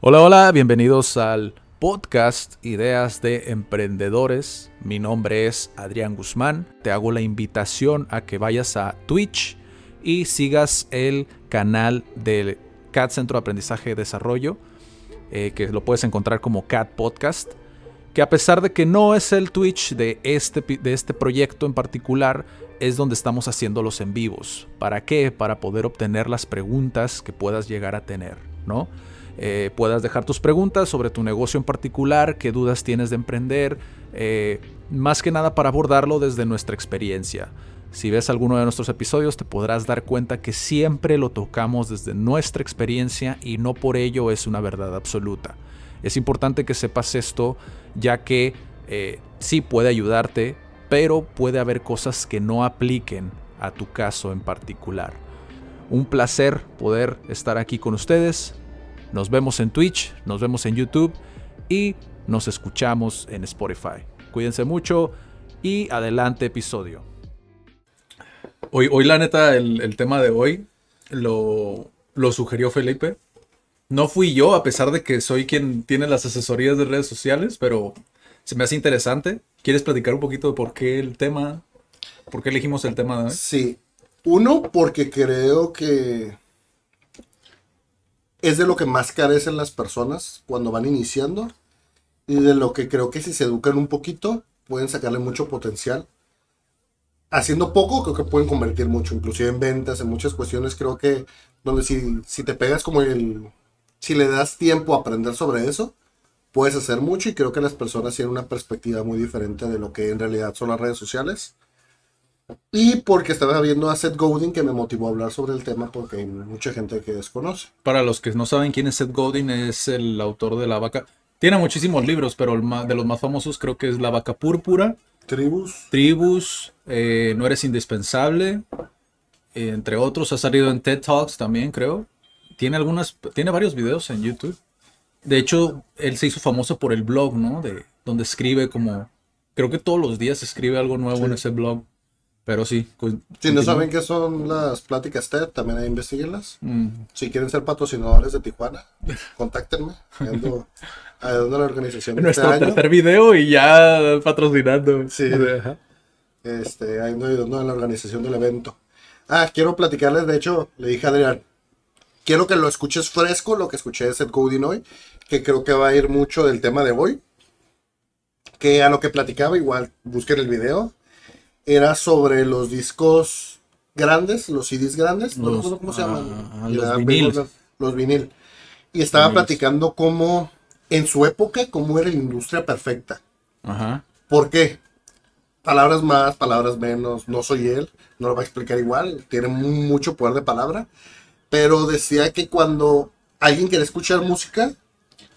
Hola, hola, bienvenidos al podcast Ideas de Emprendedores. Mi nombre es Adrián Guzmán. Te hago la invitación a que vayas a Twitch y sigas el canal del CAT Centro de Aprendizaje y Desarrollo, eh, que lo puedes encontrar como CAT Podcast. Que a pesar de que no es el Twitch de este, de este proyecto en particular, es donde estamos haciendo los en vivos. ¿Para qué? Para poder obtener las preguntas que puedas llegar a tener, ¿no? Eh, puedas dejar tus preguntas sobre tu negocio en particular, qué dudas tienes de emprender, eh, más que nada para abordarlo desde nuestra experiencia. Si ves alguno de nuestros episodios te podrás dar cuenta que siempre lo tocamos desde nuestra experiencia y no por ello es una verdad absoluta. Es importante que sepas esto ya que eh, sí puede ayudarte, pero puede haber cosas que no apliquen a tu caso en particular. Un placer poder estar aquí con ustedes. Nos vemos en Twitch, nos vemos en YouTube y nos escuchamos en Spotify. Cuídense mucho y adelante episodio. Hoy, hoy la neta, el, tema de hoy lo, lo sugirió Felipe. No fui yo, a pesar de que soy quien tiene las asesorías de redes sociales, pero se me hace interesante. ¿Quieres platicar un poquito de por qué el tema? ¿Por qué elegimos el tema de hoy? Sí. Uno, porque creo que es de lo que más carecen las personas cuando van iniciando y de lo que creo que si se educan un poquito pueden sacarle mucho potencial. Haciendo poco creo que pueden convertir mucho, inclusive en ventas, en muchas cuestiones creo que donde si, si te pegas como el... Si le das tiempo a aprender sobre eso, puedes hacer mucho y creo que las personas tienen una perspectiva muy diferente de lo que en realidad son las redes sociales. Y porque estaba viendo a Seth Godin que me motivó a hablar sobre el tema porque hay mucha gente que desconoce. Para los que no saben quién es Seth Godin, es el autor de La Vaca. Tiene muchísimos libros, pero el de los más famosos creo que es La Vaca Púrpura. Tribus. Tribus, eh, No Eres Indispensable, eh, entre otros. Ha salido en TED Talks también, creo. Tiene, algunas, tiene varios videos en YouTube. De hecho, él se hizo famoso por el blog, ¿no? De, donde escribe como... Creo que todos los días escribe algo nuevo en ese blog. Pero sí. Si no saben qué son las pláticas TED, también hay investiguenlas. Mm. Si quieren ser patrocinadores de Tijuana, contáctenme. Ando ayudando a la organización. En este nuestro tercer video y ya patrocinando. Sí. Este, ando ayudando a la organización del evento. Ah, quiero platicarles, de hecho, le dije a Adrián, quiero que lo escuches fresco, lo que escuché de Seth Godin hoy, que creo que va a ir mucho del tema de hoy. Que a lo que platicaba, igual busquen el video era sobre los discos grandes, los CDs grandes, no recuerdo cómo se llaman. Ah, los, vinil. Los, vinil. Y estaba platicando cómo, en su época, cómo era la industria perfecta. Ajá. ¿Por qué? Palabras más, palabras menos, no soy él, no lo va a explicar igual, tiene mucho poder de palabra, pero decía que cuando alguien quiere escuchar música,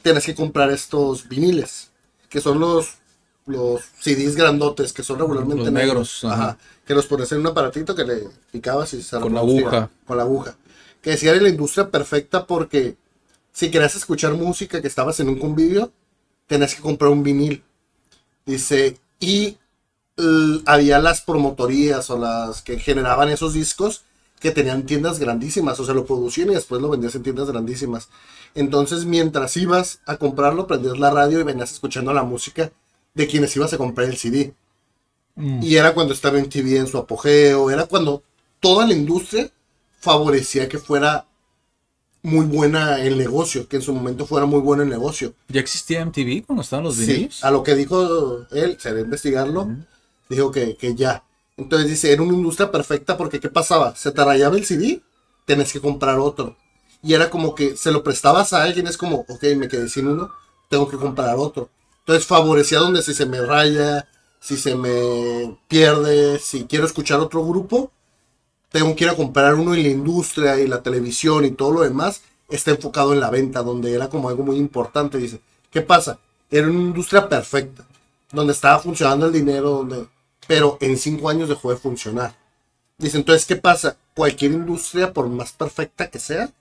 tienes que comprar estos viniles, que son los los CDs grandotes que son regularmente negros, Ajá, que los pones en un aparatito que le picabas y se con la aguja. Con la aguja. Que decía era la industria perfecta porque si querías escuchar música que estabas en un convivio tenías que comprar un vinil. Dice y había las promotorías o las que generaban esos discos que tenían tiendas grandísimas, o sea, lo producían y después lo vendías en tiendas grandísimas. Entonces, mientras ibas a comprarlo, prendías la radio y venías escuchando la música de quienes ibas a comprar el CD. Mm. Y era cuando estaba en TV en su apogeo, era cuando toda la industria favorecía que fuera muy buena el negocio, que en su momento fuera muy bueno el negocio. ¿Ya existía MTV cuando estaban los videos? Sí, a lo que dijo él, se debe investigarlo, dijo que, que, ya. Entonces dice, era una industria perfecta porque ¿qué pasaba? Se te rayaba el CD, tenés que comprar otro. Y era como que se lo prestabas a alguien, es como, ok, me quedé sin uno, tengo que comprar otro. Entonces favorecía donde si se me raya, si se me pierde, si quiero escuchar otro grupo, tengo que ir a comprar uno y la industria y la televisión y todo lo demás está enfocado en la venta, donde era como algo muy importante. Dice, ¿qué pasa? Era una industria perfecta, donde estaba funcionando el dinero, donde... pero en cinco años dejó de funcionar. Dice, entonces, ¿qué pasa? Cualquier industria, por más perfecta que sea,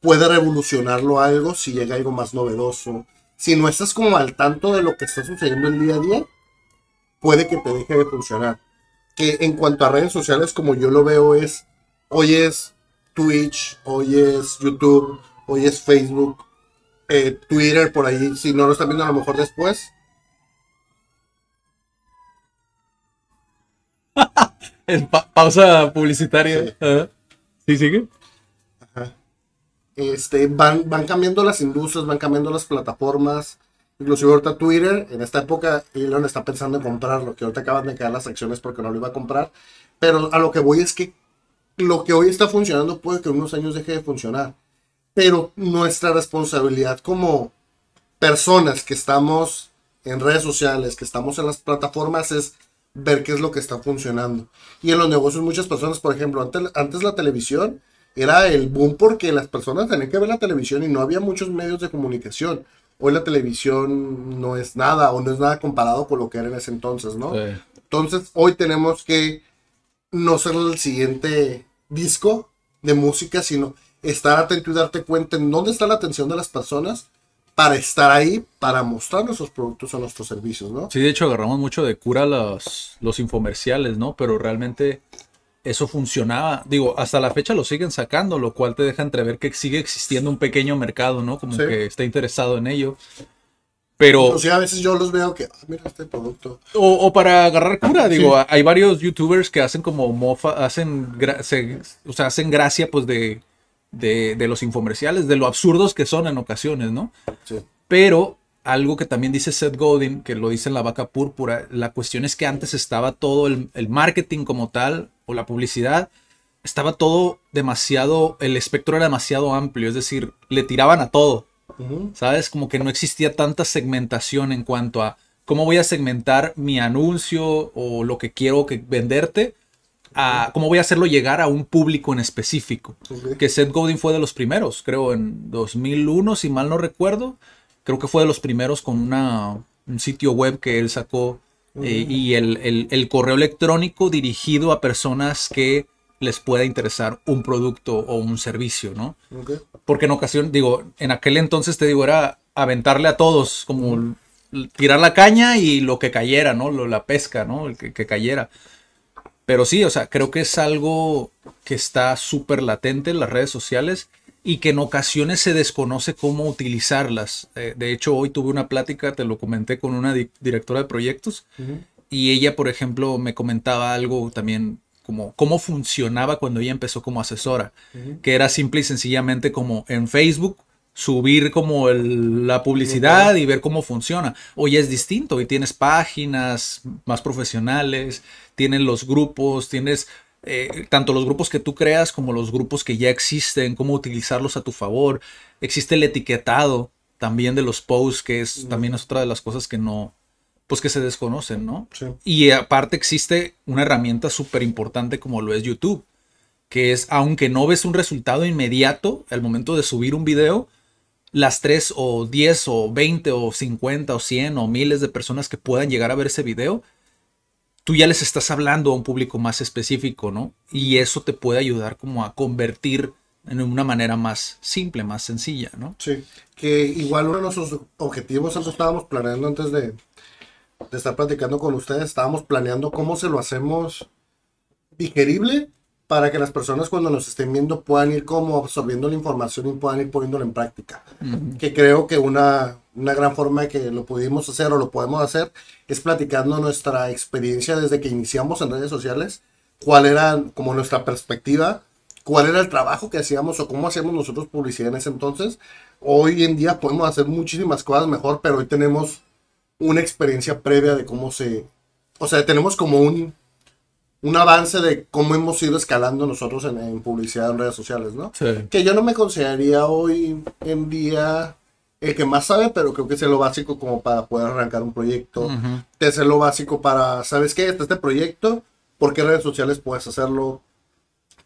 puede revolucionarlo algo si llega algo más novedoso, si no estás como al tanto de lo que está sucediendo el día a día, puede que te deje de funcionar. Que en cuanto a redes sociales, como yo lo veo, es hoy es Twitch, hoy es YouTube, hoy es Facebook. eh, Twitter por ahí, si no lo están viendo a lo mejor después. pausa publicitaria. Sí. sigue. Este, van, van cambiando las industrias, van cambiando las plataformas. Inclusive ahorita Twitter, en esta época, Elon está pensando en comprarlo, que ahorita acaban de caer las acciones porque no lo iba a comprar. Pero a lo que voy es que lo que hoy está funcionando puede que unos años deje de funcionar. Pero nuestra responsabilidad como personas que estamos en redes sociales, que estamos en las plataformas, es ver qué es lo que está funcionando. Y en los negocios muchas personas, por ejemplo, antes, antes la televisión era el boom porque las personas tenían que ver la televisión y no había muchos medios de comunicación. Hoy la televisión no es nada o no es nada comparado con lo que era en ese entonces, ¿no? Entonces hoy tenemos que no ser el siguiente disco de música, sino estar atento y darte cuenta en dónde está la atención de las personas para estar ahí, para mostrar nuestros productos o nuestros servicios, ¿no? Sí, de hecho agarramos mucho de cura los, los infomerciales, ¿no? Pero realmente eso funcionaba. Digo, hasta la fecha lo siguen sacando, lo cual te deja entrever que sigue existiendo un pequeño mercado, ¿no? Como que está interesado en ello. Pero. O sea, a veces yo los veo que, ah, mira este producto. O, para agarrar cura, digo, hay varios youtubers que hacen como mofa, hacen, o sea, hacen gracia, pues, de, de, los infomerciales, de lo absurdos que son en ocasiones, ¿no? Sí. Pero algo que también dice Seth Godin, que lo dice en La Vaca Púrpura, la cuestión es que antes estaba todo el, el marketing como tal, o la publicidad, estaba todo demasiado, el espectro era demasiado amplio, es decir, le tiraban a todo. ¿Sabes? Como que no existía tanta segmentación en cuanto a cómo voy a segmentar mi anuncio o lo que quiero que venderte, a cómo voy a hacerlo llegar a un público en específico. Que Seth Godin fue de los primeros, creo en 2001, si mal no recuerdo. Creo que fue de los primeros con una, un sitio web que él sacó eh, y el, el, correo electrónico dirigido a personas que les pueda interesar un producto o un servicio, ¿no? Porque en ocasión, digo, en aquel entonces te digo, era aventarle a todos, como tirar la caña y lo que cayera, ¿no? la pesca, ¿no? El que, cayera. Pero sí, o sea, creo que es algo que está súper latente en las redes sociales y que en ocasiones se desconoce cómo utilizarlas. Eh, de hecho, hoy tuve una plática, te lo comenté con una directora de proyectos, y ella, por ejemplo, me comentaba algo también como cómo funcionaba cuando ella empezó como asesora, que era simple y sencillamente como en Facebook subir como la publicidad y ver cómo funciona. Hoy es distinto, hoy tienes páginas más profesionales, tienes los grupos, tienes eh, tanto los grupos que tú creas como los grupos que ya existen, cómo utilizarlos a tu favor. Existe el etiquetado también de los posts, que es también es otra de las cosas que no, pues que se desconocen, ¿no? Y aparte existe una herramienta súper importante como lo es YouTube, que es, aunque no ves un resultado inmediato al momento de subir un video, las 3 o 10 o 20 o 50 o 100 o miles de personas que puedan llegar a ver ese video, tú ya les estás hablando a un público más específico, ¿no? Y eso te puede ayudar como a convertir en una manera más simple, más sencilla, ¿no? Sí, que igual uno de nuestros objetivos, nosotros estábamos planeando antes de, de estar platicando con ustedes, estábamos planeando cómo se lo hacemos digerible para que las personas cuando nos estén viendo puedan ir como absorbiendo la información y puedan ir poniéndola en práctica. Que creo que una, una gran forma de que lo pudimos hacer o lo podemos hacer es platicando nuestra experiencia desde que iniciamos en redes sociales, cuál era como nuestra perspectiva, cuál era el trabajo que hacíamos o cómo hacíamos nosotros publicidad en ese entonces. Hoy en día podemos hacer muchísimas cosas mejor, pero hoy tenemos una experiencia previa de cómo se... O sea, tenemos como un, un avance de cómo hemos ido escalando nosotros en, publicidad en redes sociales, ¿no? Que yo no me consideraría hoy en día el que más sabe, pero creo que es lo básico como para poder arrancar un proyecto. Es lo básico para, ¿sabes qué? Este, este proyecto, ¿por qué redes sociales puedes hacerlo?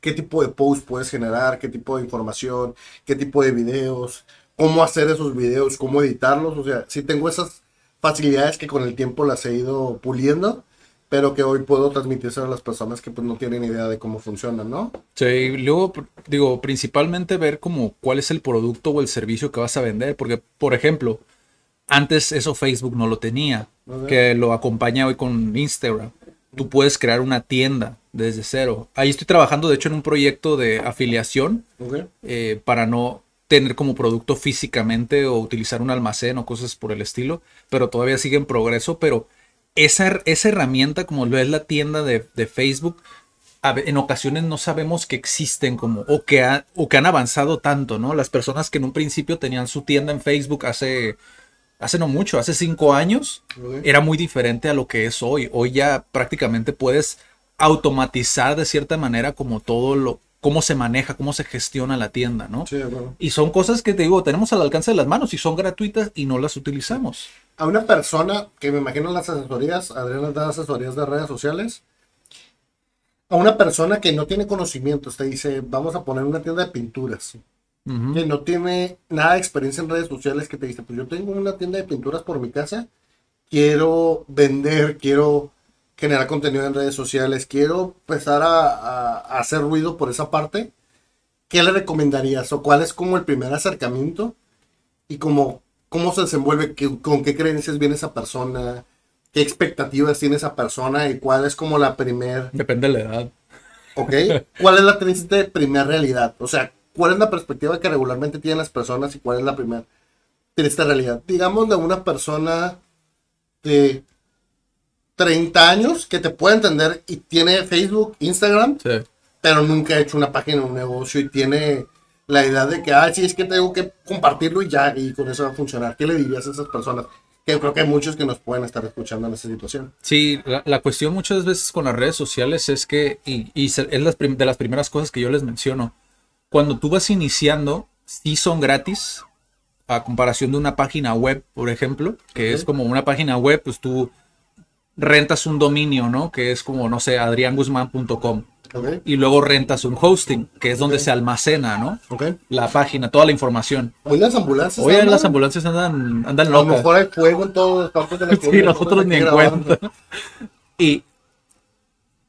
¿Qué tipo de post puedes generar? ¿Qué tipo de información? ¿Qué tipo de videos? ¿Cómo hacer esos videos? ¿Cómo editarlos? O sea, si tengo esas facilidades que con el tiempo las he ido puliendo, pero que hoy puedo transmitirse a las personas que pues no tienen idea de cómo funcionan, ¿no? Sí, y luego digo, principalmente ver como cuál es el producto o el servicio que vas a vender, porque por ejemplo, antes eso Facebook no lo tenía, que lo acompaña hoy con Instagram. Tú puedes crear una tienda desde cero. Ahí estoy trabajando, de hecho, en un proyecto de afiliación eh, para no tener como producto físicamente o utilizar un almacén o cosas por el estilo, pero todavía sigue en progreso, pero esa, esa herramienta como lo es la tienda de, de Facebook, en ocasiones no sabemos que existen como o que, o que han avanzado tanto, ¿no? Las personas que en un principio tenían su tienda en Facebook hace, hace no mucho, hace cinco años, era muy diferente a lo que es hoy. Hoy ya prácticamente puedes automatizar de cierta manera como todo lo, cómo se maneja, cómo se gestiona la tienda, ¿no? Sí, claro. Y son cosas que te digo, tenemos al alcance de las manos y son gratuitas y no las utilizamos. A una persona que me imagino las asesorías, Adrián da asesorías de redes sociales, a una persona que no tiene conocimientos, te dice, vamos a poner una tienda de pinturas, que no tiene nada de experiencia en redes sociales, que te dice, pues yo tengo una tienda de pinturas por mi casa, quiero vender, quiero generar contenido en redes sociales, quiero empezar a, hacer ruido por esa parte, ¿qué le recomendarías? ¿O cuál es como el primer acercamiento? Y cómo, cómo se desenvuelve, con qué creencias viene esa persona, qué expectativas tiene esa persona y cuál es como la primer... Depende de la edad. ¿Ok? ¿Cuál es la triste primera realidad? O sea, ¿cuál es la perspectiva que regularmente tienen las personas y cuál es la primera triste realidad? Digamos de una persona de 30 años que te puede entender y tiene Facebook, Instagram, pero nunca ha hecho una página, un negocio y tiene la idea de que, ah, sí, es que tengo que compartirlo y ya, y con eso va a funcionar. ¿Qué le dirías a esas personas? que creo que hay muchos que nos pueden estar escuchando en esta situación. Sí, la, cuestión muchas veces con las redes sociales es que, y, es de las primeras cosas que yo les menciono, cuando tú vas iniciando, sí son gratis, a comparación de una página web, por ejemplo, que es como una página web, pues tú rentas un dominio, ¿no? Que es como, no sé, adrianguzman.com. Y luego rentas un hosting, que es donde se almacena, ¿no? La página, toda la información. Hoy las ambulancias. Hoy las ambulancias andan, andan locas. A lo mejor hay fuego en todos los campos de la Sí, nosotros ni en cuenta. Y,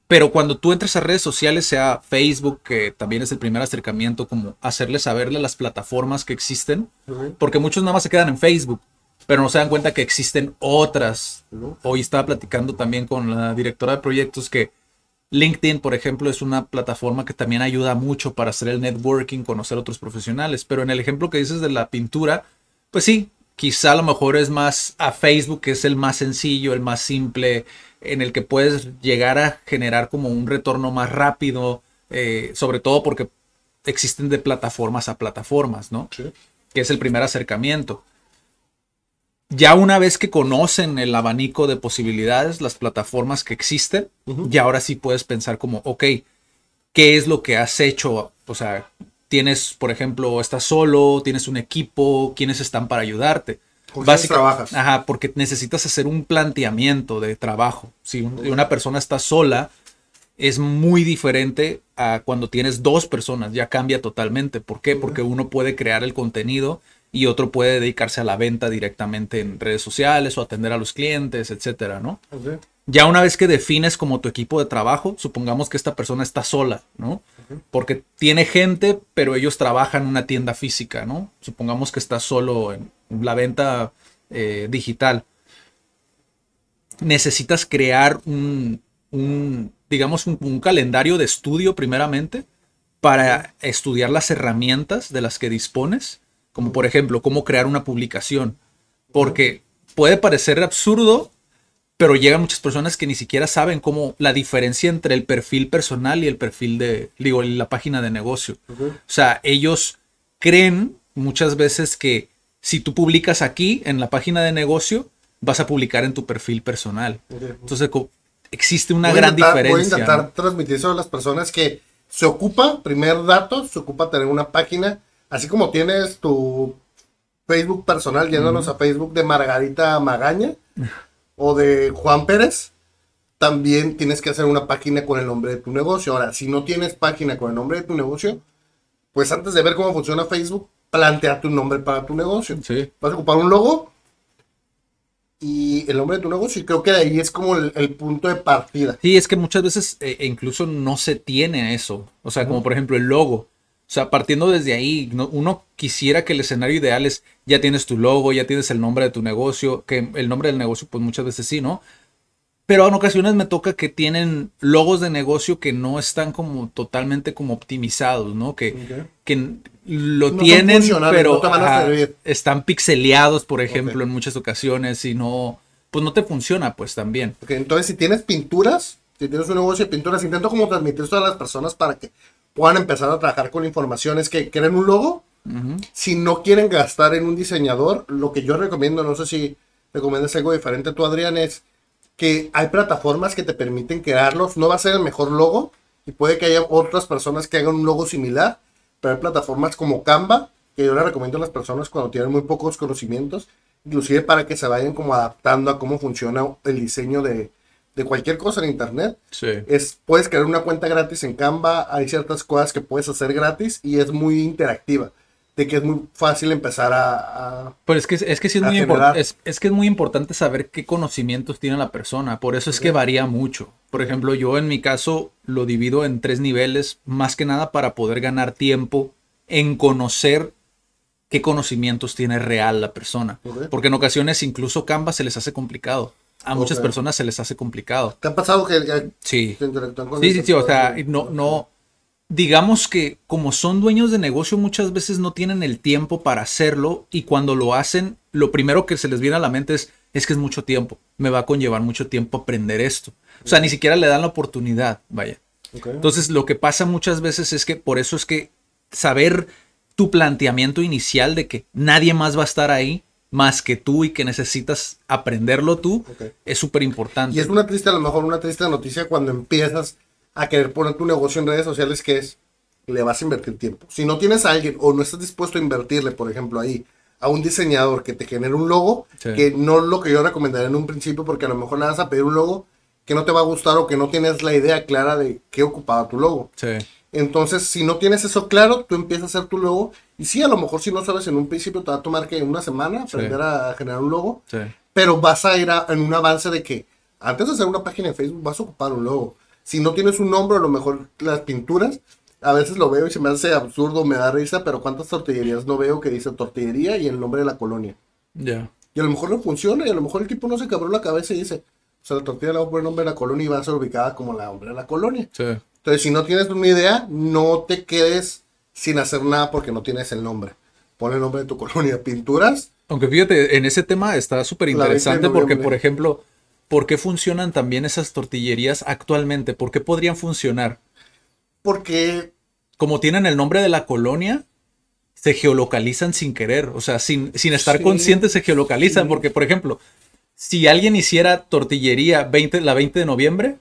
pero cuando tú entras a redes sociales, sea Facebook, que también es el primer acercamiento, como hacerle saberle las plataformas que existen, porque muchos nada más se quedan en Facebook, pero no se dan cuenta que existen otras. Hoy estaba platicando también con la directora de proyectos que LinkedIn, por ejemplo, es una plataforma que también ayuda mucho para hacer el networking, conocer otros profesionales. Pero en el ejemplo que dices de la pintura, pues sí, quizá a lo mejor es más a Facebook, que es el más sencillo, el más simple, en el que puedes llegar a generar como un retorno más rápido, eh, sobre todo porque existen de plataformas a plataformas, ¿no? Sí. Que es el primer acercamiento ya una vez que conocen el abanico de posibilidades, las plataformas que existen, ya ahora sí puedes pensar como, ok, ¿qué es lo que has hecho? O sea, tienes, por ejemplo, estás solo, tienes un equipo, ¿quiénes están para ayudarte? ¿Con trabajas? Ajá, porque necesitas hacer un planteamiento de trabajo. Si una persona está sola, es muy diferente a cuando tienes dos personas, ya cambia totalmente. ¿Por qué? Porque uno puede crear el contenido y otro puede dedicarse a la venta directamente en redes sociales o atender a los clientes, etcétera, ¿no? Ya una vez que defines como tu equipo de trabajo, supongamos que esta persona está sola, ¿no? Porque tiene gente, pero ellos trabajan en una tienda física, ¿no? Supongamos que está solo en la venta eh, digital. Necesitas crear un, digamos, un calendario de estudio primeramente para estudiar las herramientas de las que dispones como por ejemplo cómo crear una publicación, porque puede parecer absurdo, pero llegan muchas personas que ni siquiera saben cómo la diferencia entre el perfil personal y el perfil de, digo, la página de negocio. O sea, ellos creen muchas veces que si tú publicas aquí en la página de negocio, vas a publicar en tu perfil personal. Entonces, existe una gran diferencia. Voy a intentar transmitir eso a las personas que se ocupa, primer dato, se ocupa tener una página Así como tienes tu Facebook personal, yéndonos a Facebook de Margarita Magaña o de Juan Pérez, también tienes que hacer una página con el nombre de tu negocio. Ahora, si no tienes página con el nombre de tu negocio, pues antes de ver cómo funciona Facebook, plantea tu nombre para tu negocio. Vas a ocupar un logo y el nombre de tu negocio y creo que de ahí es como el, punto de partida. Sí, es que muchas veces eh, incluso no se tiene eso. O sea, como por ejemplo el logo. O sea, partiendo desde ahí, uno quisiera que el escenario ideal es, ya tienes tu logo, ya tienes el nombre de tu negocio, que el nombre del negocio, pues muchas veces sí, ¿no? pero en ocasiones me toca que tienen logos de negocio que no están como totalmente como optimizados, ¿no? Que, Ok. que lo No tienen, pero no te van a ajá, están pixeleados, por ejemplo, Ok. en muchas ocasiones y no, pues no te funciona, pues también. Entonces, si tienes pinturas, si tienes un negocio de pinturas, intento como transmitir esto a las personas para que puedan empezar a trabajar con la información. Es que quieren un logo. Si no quieren gastar en un diseñador, lo que yo recomiendo, no sé si recomiendas algo diferente tú, Adrián, es que hay plataformas que te permiten crearlos. No va a ser el mejor logo y puede que haya otras personas que hagan un logo similar, pero hay plataformas como Canva que yo le recomiendo a las personas cuando tienen muy pocos conocimientos, inclusive para que se vayan como adaptando a cómo funciona el diseño de, de cualquier cosa en internet. Sí. Es, puedes crear una cuenta gratis en Canva, hay ciertas cosas que puedes hacer gratis y es muy interactiva, de que es muy fácil empezar a... a- Pero es que, es que sí es muy. Es, es que es muy importante saber qué conocimientos tiene la persona. Por eso es que varía mucho. Por ejemplo, yo en mi caso lo divido en tres niveles, más que nada para poder ganar tiempo en conocer qué conocimientos tiene real la persona. Porque en ocasiones incluso Canva se les hace complicado. A muchas personas se les hace complicado. ¿Te ha pasado que, que Sí. te interactúan con Sí, sí, sí, o sea, no, no, digamos que como son dueños de negocio muchas veces no tienen el tiempo para hacerlo y cuando lo hacen, lo primero que se les viene a la mente es, es que es mucho tiempo, me va a conllevar mucho tiempo aprender esto. O sea, ni siquiera le dan la oportunidad, vaya. Ok. Entonces, lo que pasa muchas veces es que por eso es que saber tu planteamiento inicial de que nadie más va a estar ahí más que tú y que necesitas aprenderlo tú es súper importante. Y es una triste, a lo mejor una triste noticia cuando empiezas a querer poner tu negocio en redes sociales que es, le vas a invertir tiempo. Si no tienes a alguien o no estás dispuesto a invertirle, por ejemplo, ahí a un diseñador que te genere un logo, Sí. que no es lo que yo recomendaría en un principio, porque a lo mejor le vas a pedir un logo que no te va a gustar o que no tienes la idea clara de qué ocupaba tu logo. Sí. Entonces, si no tienes eso claro, tú empiezas a hacer tu logo. Y sí, a lo mejor si no sabes en un principio, te va a tomar que una semana aprender a generar un logo Sí. pero vas a ir a- en un avance de que antes de hacer una página de Facebook vas a ocupar un logo. Si no tienes un nombre, a lo mejor las pinturas, a veces lo veo y se me hace absurdo, me da risa, pero ¿cuántas tortillerías no veo que dice tortillería y el nombre de la colonia? Ya. Y a lo mejor no funciona y a lo mejor el tipo no se cabró la cabeza y dice, o sea, la tortilla le voy a poner nombre de la colonia y va a ser ubicada como la nombre de la colonia. Sí. Entonces, si no tienes una idea, no te quedes sin hacer nada porque no tienes el nombre. Pon el nombre de tu colonia. Pinturas, Aunque fíjate, en ese tema está súper La 20 de interesante porque, por ejemplo, ¿por qué funcionan también esas tortillerías actualmente? ¿Por qué podrían funcionar? porque Como tienen el nombre de la colonia, se geolocalizan sin querer, o sea, sin, sin estar Sí, conscientes se geolocalizan, sí. porque, por ejemplo, si alguien hiciera tortillería 20, la 20 de noviembre,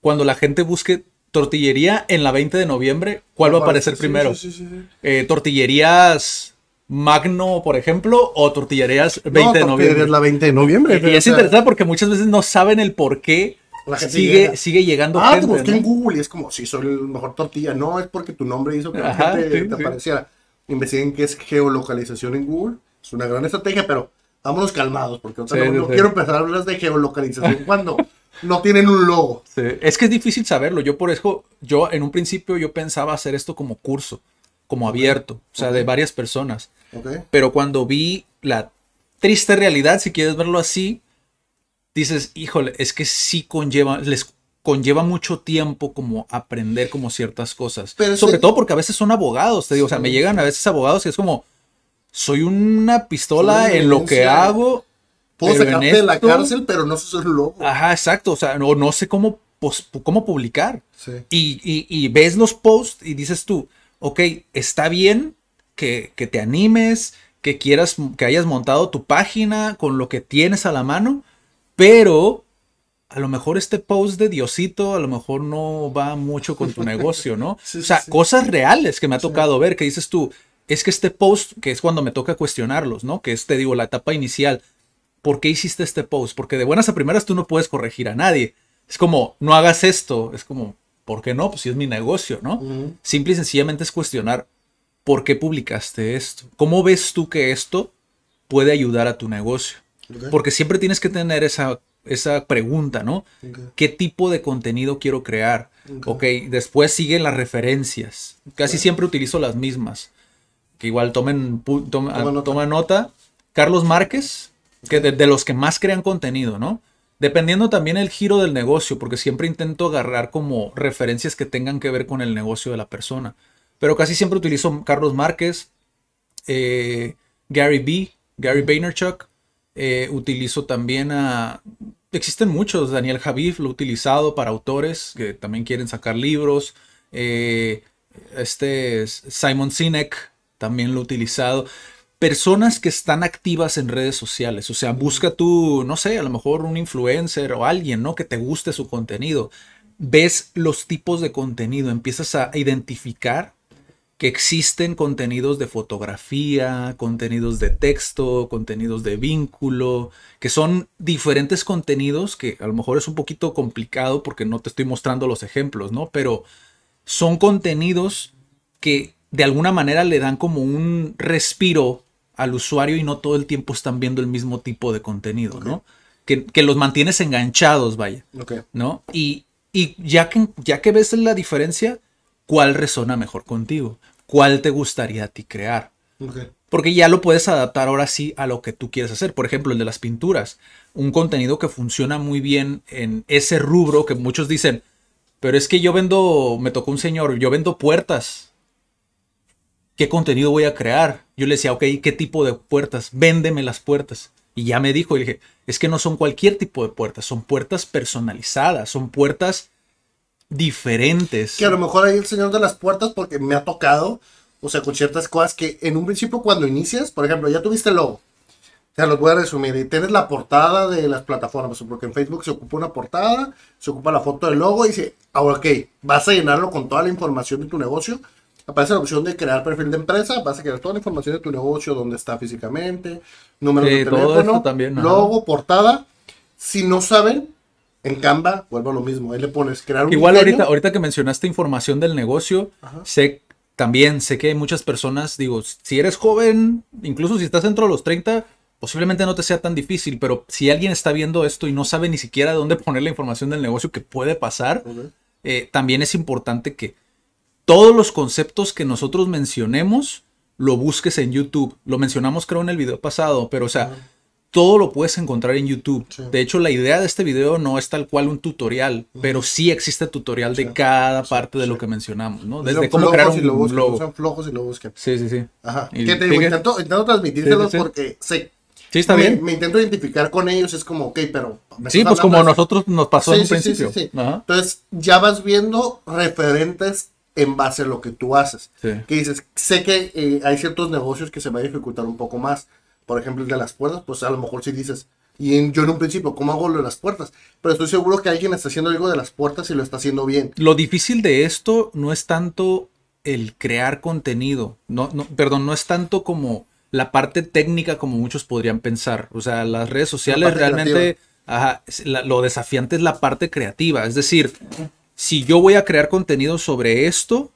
cuando la gente busque tortillería en la 20 de noviembre, ¿cuál va a aparecer Sí, primero? sí, sí, sí. Eh, tortillerías Magno, por ejemplo, o tortillerías 20 No, de noviembre. es la 20 de noviembre. Y es o sea, interesante porque muchas veces no saben el por qué La gente sigue, llega. sigue llegando Ah, te gente. busqué ¿no? en Google y es como, si soy el mejor tortilla. No, es porque tu nombre hizo que la gente sí, te sí. apareciera. Investiguen qué es geolocalización en Google. Es una gran estrategia, pero vámonos calmados, porque Sí, no, sí, no sí. quiero empezar a hablar de geolocalización cuando no tienen un logo. Sí, Es que es difícil saberlo. Yo por eso, yo en un principio yo pensaba hacer esto como curso, como abierto, o sea, de varias personas. Pero cuando vi la triste realidad, si quieres verlo así, dices, híjole, es que sí conlleva, les conlleva mucho tiempo como aprender como ciertas cosas. Pero Sobre todo porque a veces son abogados, te digo, o sea, Sí. me llegan a veces abogados y es como, soy una pistola Soy una en lo que hago. Puedo pero sacarte de la esto- cárcel, pero no sé el logo. Ajá, exacto, o sea, no, no sé cómo, pos- cómo publicar. Sí. Y, y- y ves los posts y dices tú, ok, está bien que, que te animes, que quieras, que hayas montado tu página con lo que tienes a la mano, pero a lo mejor este post de Diosito a lo mejor no va mucho con tu negocio, ¿no? Sí, o sí, sea, sí. cosas reales que me ha tocado ver, que dices tú, es que este post, que es cuando me toca cuestionarlos, ¿no? Que es, te digo, la etapa inicial. ¿Por qué hiciste este post? Porque de buenas a primeras tú no puedes corregir a nadie. Es como, no hagas esto. Es como, ¿por qué no? Pues si es mi negocio, ¿no? Ujú. Simple y sencillamente es cuestionar, ¿por qué publicaste esto? ¿Cómo ves tú que esto puede ayudar a tu negocio? Porque siempre tienes que tener esa, esa pregunta, ¿no? ¿Qué tipo de contenido quiero crear? Ok. Ok, después siguen las referencias. Casi siempre utilizo las mismas. Que igual tomen, Toma nota. toma nota. Carlos Márquez, que de, los que más crean contenido, ¿no? Dependiendo también el giro del negocio, porque siempre intento agarrar como referencias que tengan que ver con el negocio de la persona. Pero casi siempre utilizo Carlos Márquez, eh, Gary B, Gary Vaynerchuk. Eh, utilizo también a... Existen muchos, Daniel Javif lo he utilizado para autores que también quieren sacar libros. Eh, este Simon Sinek también lo he utilizado personas que están activas en redes sociales. O sea, busca tú, no sé, a lo mejor un influencer o alguien, ¿no? Que te guste su contenido. Ves los tipos de contenido, empiezas a identificar que existen contenidos de fotografía, contenidos de texto, contenidos de vínculo, que son diferentes contenidos que a lo mejor es un poquito complicado porque no te estoy mostrando los ejemplos, ¿no? Pero son contenidos que de alguna manera le dan como un respiro al usuario y no todo el tiempo están viendo el mismo tipo de contenido, ¿no? Que, los mantienes enganchados, vaya. ¿No? Y, ya, que, ya que ves la diferencia, ¿cuál resona mejor contigo? ¿Cuál te gustaría a ti crear? Porque ya lo puedes adaptar ahora sí a lo que tú quieres hacer. Por ejemplo, el de las pinturas. Un contenido que funciona muy bien en ese rubro que muchos dicen, pero es que yo vendo, me tocó un señor, yo vendo puertas. ¿Qué contenido voy a crear? Yo le decía, ok, ¿qué tipo de puertas? Véndeme las puertas. Y ya me dijo, y dije, es que no son cualquier tipo de puertas, son puertas personalizadas, son puertas diferentes. Que a lo mejor hay el señor de las puertas porque me ha tocado, o sea, con ciertas cosas que en un principio cuando inicias, por ejemplo, ya tuviste el logo, te lo voy a resumir, y tienes la portada de las plataformas, porque en Facebook se ocupa una portada, se ocupa la foto del logo y dice, ahora ok, vas a llenarlo con toda la información de tu negocio, aparece la opción de crear perfil de empresa, vas a crear toda la información de tu negocio, dónde está físicamente, número de teléfono, también, logo, portada. Si no saben, en Canva, vuelvo a lo mismo, ahí le pones crear un Igual ahorita, ahorita que mencionaste información del negocio, sé también sé que hay muchas personas, digo, si eres joven, incluso si estás dentro de los 30, posiblemente no te sea tan difícil, pero si alguien está viendo esto y no sabe ni siquiera dónde poner la información del negocio que puede pasar, eh, también es importante que todos los conceptos que nosotros mencionemos, lo busques en YouTube. Lo mencionamos creo en el video pasado, pero o sea, todo lo puedes encontrar en YouTube. De hecho, la idea de este video no es tal cual un tutorial, pero sí existe tutorial de cada parte de lo que mencionamos, ¿no? Desde cómo crear un, lo Son flojos y lo busquen. Sí, sí, sí. Ajá. que te digo, intento, intento transmitírselos porque sé. Sí, está me, bien. Me intento identificar con ellos, es como, ok, pero... Sí, pues como a nosotros nos pasó en un principio. Entonces, ya vas viendo referentes en base a lo que tú haces. Que dices, sé que eh, hay ciertos negocios que se va a dificultar un poco más. Por ejemplo, el de las puertas, pues a lo mejor si dices, y yo en un principio, ¿cómo hago lo de las puertas? Pero estoy seguro que alguien está haciendo algo de las puertas y lo está haciendo bien. Lo difícil de esto no es tanto el crear contenido, no, no, perdón, no es tanto como la parte técnica como muchos podrían pensar. O sea, las redes sociales realmente, lo desafiante es la parte creativa. Es decir, si yo voy a crear contenido sobre esto,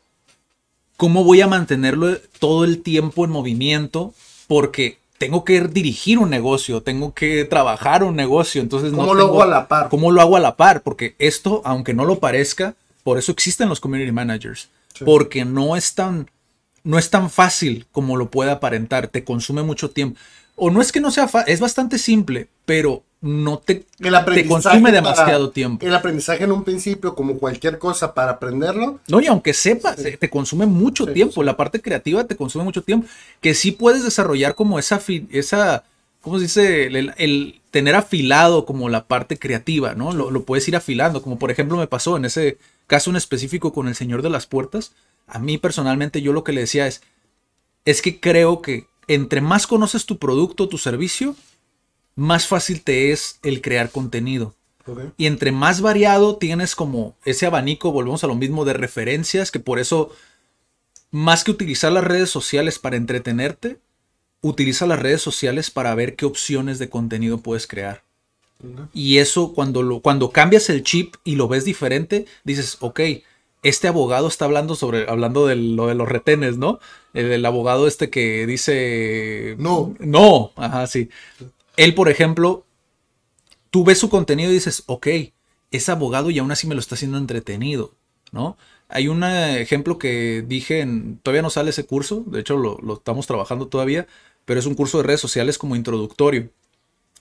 ¿cómo voy a mantenerlo todo el tiempo en movimiento? Porque tengo que dirigir un negocio, tengo que trabajar un negocio, entonces ¿Cómo lo hago a la par? ¿Cómo lo hago a la par? Porque esto, aunque no lo parezca, por eso existen los community managers, porque no es tan no es tan fácil como lo puede aparentar, te consume mucho tiempo. O no es que no sea fácil, es bastante simple, pero no te, te consume demasiado tiempo. El aprendizaje en un principio, como cualquier cosa para aprenderlo. No, y aunque sepas, te consume mucho tiempo. La parte creativa te consume mucho tiempo. Que sí puedes desarrollar como esa, esa ¿cómo se dice? El, tener afilado como la parte creativa, ¿no? Lo, lo, puedes ir afilando. Como por ejemplo me pasó en ese caso en específico con el Señor de las Puertas. A mí personalmente yo lo que le decía es, es que creo que entre más conoces tu producto, tu servicio, más fácil te es el crear contenido. Y entre más variado tienes como ese abanico, volvemos a lo mismo de referencias, que por eso, más que utilizar las redes sociales para entretenerte, utiliza las redes sociales para ver qué opciones de contenido puedes crear. Y eso cuando, lo, cuando cambias el chip y lo ves diferente, dices, ok, este abogado está hablando sobre, hablando de lo de los retenes, ¿no? El, el abogado este que dice... No. No, ajá, sí. Él, por ejemplo, tú ves su contenido y dices, ok, es abogado y aún así me lo está haciendo entretenido, ¿no? Hay un ejemplo que dije, en, todavía no sale ese curso, de hecho lo, estamos trabajando todavía, pero es un curso de redes sociales como introductorio.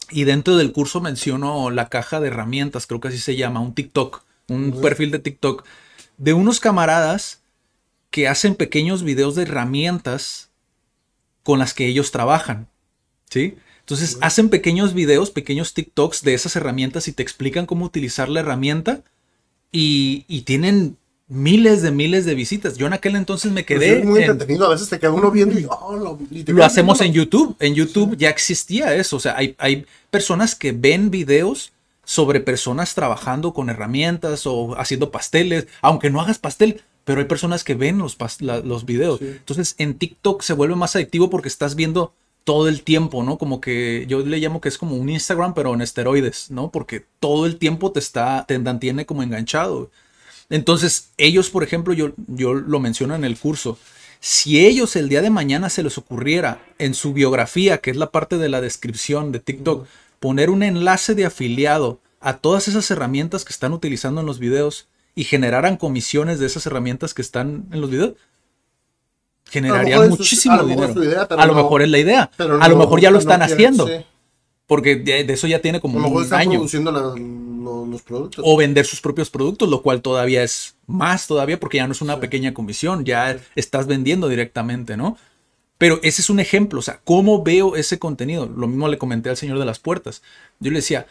Y dentro del curso menciono la caja de herramientas, creo que así se llama, un TikTok, un perfil de TikTok, de unos camaradas que hacen pequeños videos de herramientas con las que ellos trabajan. ¿Sí? Entonces hacen pequeños videos, pequeños TikToks de esas herramientas y te explican cómo utilizar la herramienta y, y tienen miles de miles de visitas. Yo en aquel entonces me Pues quedé... es muy en- entretenido. A veces te queda uno viendo y, oh, lo, y te lo quedas hacemos en. YouTube. En YouTube ya existía eso. O sea, hay, hay personas que ven videos sobre personas trabajando con herramientas o haciendo pasteles, aunque no hagas pastel, pero hay personas que ven los, la- los videos. Sí. Entonces en TikTok se vuelve más adictivo porque estás viendo todo el tiempo, ¿no? Como que yo le llamo que es como un Instagram, pero en esteroides, ¿no? Porque todo el tiempo te está, te mantiene como enganchado. Entonces, ellos, por ejemplo, yo, yo lo menciono en el curso, si ellos el día de mañana se les ocurriera en su biografía, que es la parte de la descripción de TikTok, poner un enlace de afiliado a todas esas herramientas que están utilizando en los videos y generaran comisiones de esas herramientas que están en los videos, es- muchísimo dinero. idea, a lo no- mejor es la idea. a lo mejor ya lo no están quieren, haciendo. sí. Porque de, de eso ya tiene A como lo mejor un están año produciendo la- lo- los productos. o vender sus propios productos, lo cual todavía es más todavía porque ya no es una pequeña comisión, ya estás vendiendo directamente, ¿no? Pero ese es un ejemplo, o sea, ¿cómo veo ese contenido? Lo mismo le comenté al señor de las puertas. Yo le decía,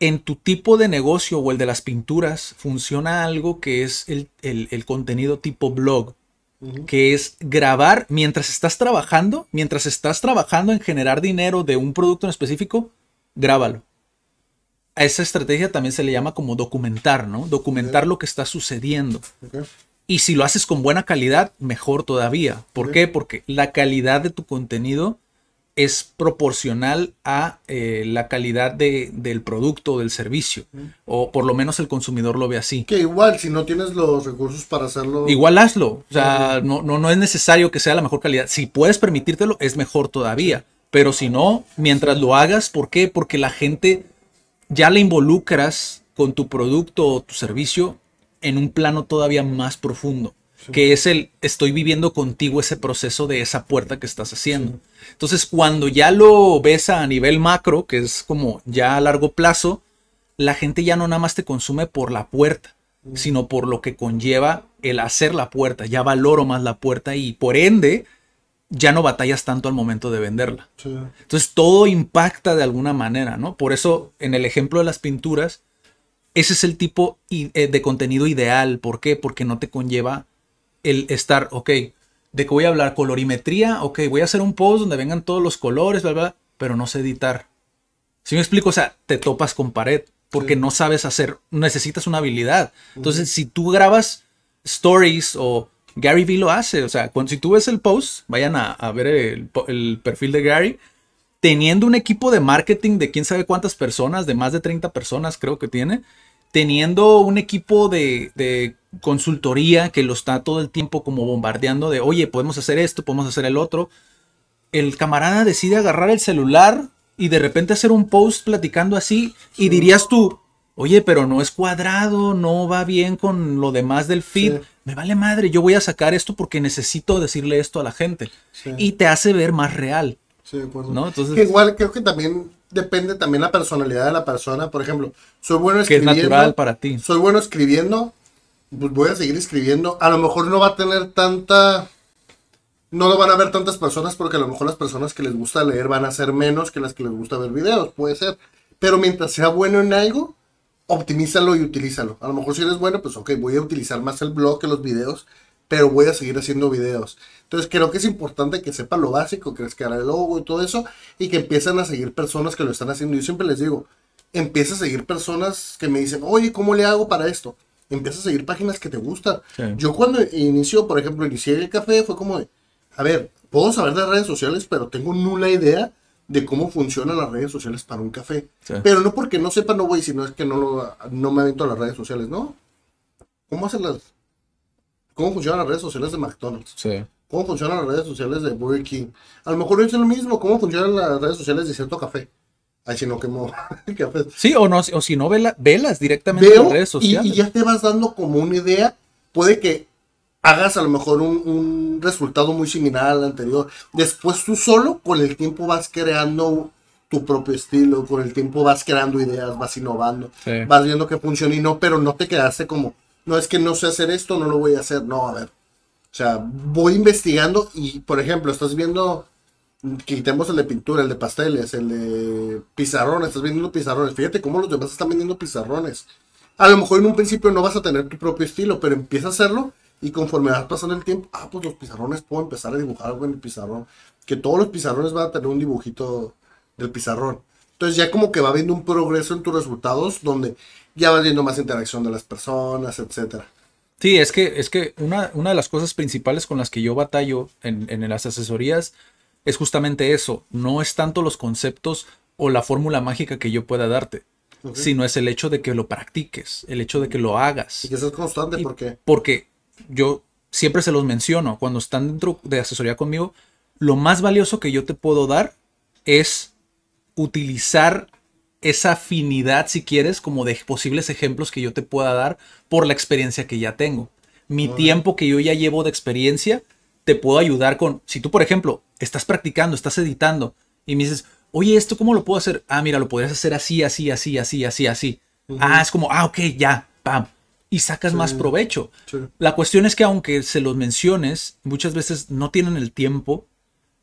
en tu tipo de negocio o el de las pinturas funciona algo que es el, el- el contenido tipo blog, Que es grabar mientras estás trabajando, mientras estás trabajando en generar dinero de un producto en específico, grábalo. A esa estrategia también se le llama como documentar, ¿no? Documentar lo que está sucediendo. Y si lo haces con buena calidad, mejor todavía. ¿Por qué? Porque la calidad de tu contenido es proporcional a eh, la calidad de- del producto o del servicio. O por lo menos el consumidor lo ve así. Que igual, si no tienes los recursos para hacerlo. Igual hazlo. O sea, no, no, no es necesario que sea la mejor calidad. Si puedes permitírtelo, es mejor todavía. Pero si no, mientras lo hagas, ¿por qué? Porque la gente ya la involucras con tu producto o tu servicio en un plano todavía más profundo. Que es el estoy viviendo contigo ese proceso de esa puerta que estás haciendo. Entonces, cuando ya lo ves a nivel macro, que es como ya a largo plazo, la gente ya no nada más te consume por la puerta, sino por lo que conlleva el hacer la puerta. Ya valoro más la puerta y por ende ya no batallas tanto al momento de venderla. Sí. Entonces todo impacta de alguna manera, ¿no? Por eso en el ejemplo de las pinturas, ese es el tipo eh, de contenido ideal. ¿Por qué? Porque no te conlleva el estar, ok, ¿de qué voy a hablar? Colorimetría, ok, voy a hacer un post donde vengan todos los colores, bla, bla, pero no sé editar. Si me explico, o sea, te topas con pared porque Sí. no sabes hacer, necesitas una habilidad. Entonces, si tú grabas stories o Gary Vee lo hace, o sea, cuando, si tú ves el post, vayan a, a ver el, el perfil de Gary, teniendo un equipo de marketing de quién sabe cuántas personas, de más de 30 personas creo que tiene, teniendo un equipo de, de consultoría que lo está todo el tiempo como bombardeando de, oye, podemos hacer esto, podemos hacer el otro. El camarada decide agarrar el celular y de repente hacer un post platicando así y dirías tú, oye, pero no es cuadrado, no va bien con lo demás del feed. Sí. Me vale madre, yo voy a sacar esto porque necesito decirle esto a la gente. Sí. Y te hace ver más real. Sí, de acuerdo. ¿No? Entonces- Que igual creo que también depende también la personalidad de la persona. Por ejemplo, soy bueno Que es escribiendo. natural para ti. Soy bueno escribiendo. Pues voy a seguir escribiendo. A lo mejor no va a tener tanta. No lo van a ver tantas personas porque a lo mejor las personas que les gusta leer van a ser menos que las que les gusta ver videos. Puede ser. Pero mientras sea bueno en algo, optimízalo y utilízalo. A lo mejor si eres bueno, pues ok, voy a utilizar más el blog que los videos, pero voy a seguir haciendo videos. Entonces creo que es importante que sepa lo básico, que es crear el logo y todo eso, y que empiecen a seguir personas que lo están haciendo. Yo siempre les digo, empieza a seguir personas que me dicen, oye, ¿cómo le hago para esto? Empieza a seguir páginas que te gustan. Sí. Yo cuando inicio, por ejemplo, inicié el café, fue como de, a ver, puedo saber de redes sociales, pero tengo nula idea de cómo funcionan las redes sociales para un café. Sí. Pero no porque no sepa, no voy, sino es que no, lo, no me avento a las redes sociales, ¿no? ¿Cómo hacen las... ¿Cómo funcionan las redes sociales de McDonald's? Sí. ¿Cómo funcionan las redes sociales de Burger King? A lo mejor hice lo mismo. ¿Cómo funcionan las redes sociales de cierto café? Ay, si no quemo café. Sí, o no, o si no, vela- velas directamente en las redes y, sociales. y ya te vas dando como una idea. Puede que hagas a lo mejor un, un resultado muy similar al anterior. Después tú solo, con el tiempo, vas creando tu propio estilo, con el tiempo vas creando ideas, vas innovando, Sí. vas viendo que funciona y no, pero no te quedaste como, no es que no sé hacer esto, no lo voy a hacer, no, a ver. O sea, voy investigando y, por ejemplo, estás viendo, quitemos el de pintura, el de pasteles, el de pizarrones, estás vendiendo pizarrones, fíjate cómo los demás están vendiendo pizarrones. A lo mejor en un principio no vas a tener tu propio estilo, pero empieza a hacerlo y conforme vas pasando el tiempo, ah, pues los pizarrones puedo empezar a dibujar algo en el pizarrón. Que todos los pizarrones van a tener un dibujito del pizarrón. Entonces ya como que va viendo un progreso en tus resultados donde ya vas viendo más interacción de las personas, etcétera. Sí, es que, es que una, una de las cosas principales con las que yo batallo en, en las asesorías es justamente eso. No es tanto los conceptos o la fórmula mágica que yo pueda darte, sino es el hecho de que lo practiques, el hecho de que lo hagas. Y que seas constante Y- porque Porque yo siempre se los menciono, cuando están dentro de asesoría conmigo, lo más valioso que yo te puedo dar es utilizar esa afinidad, si quieres, como de posibles ejemplos que yo te pueda dar por la experiencia que ya tengo. Mi tiempo que yo ya llevo de experiencia, te puedo ayudar con, si tú, por ejemplo, estás practicando, estás editando y me dices, oye, ¿esto cómo lo puedo hacer? Ah, mira, lo podrías hacer así, así, así, así, así, así. Ah, es como, ah, ok, ya, pam. Y sacas más provecho. Sí. La cuestión es que aunque se los menciones, muchas veces no tienen el tiempo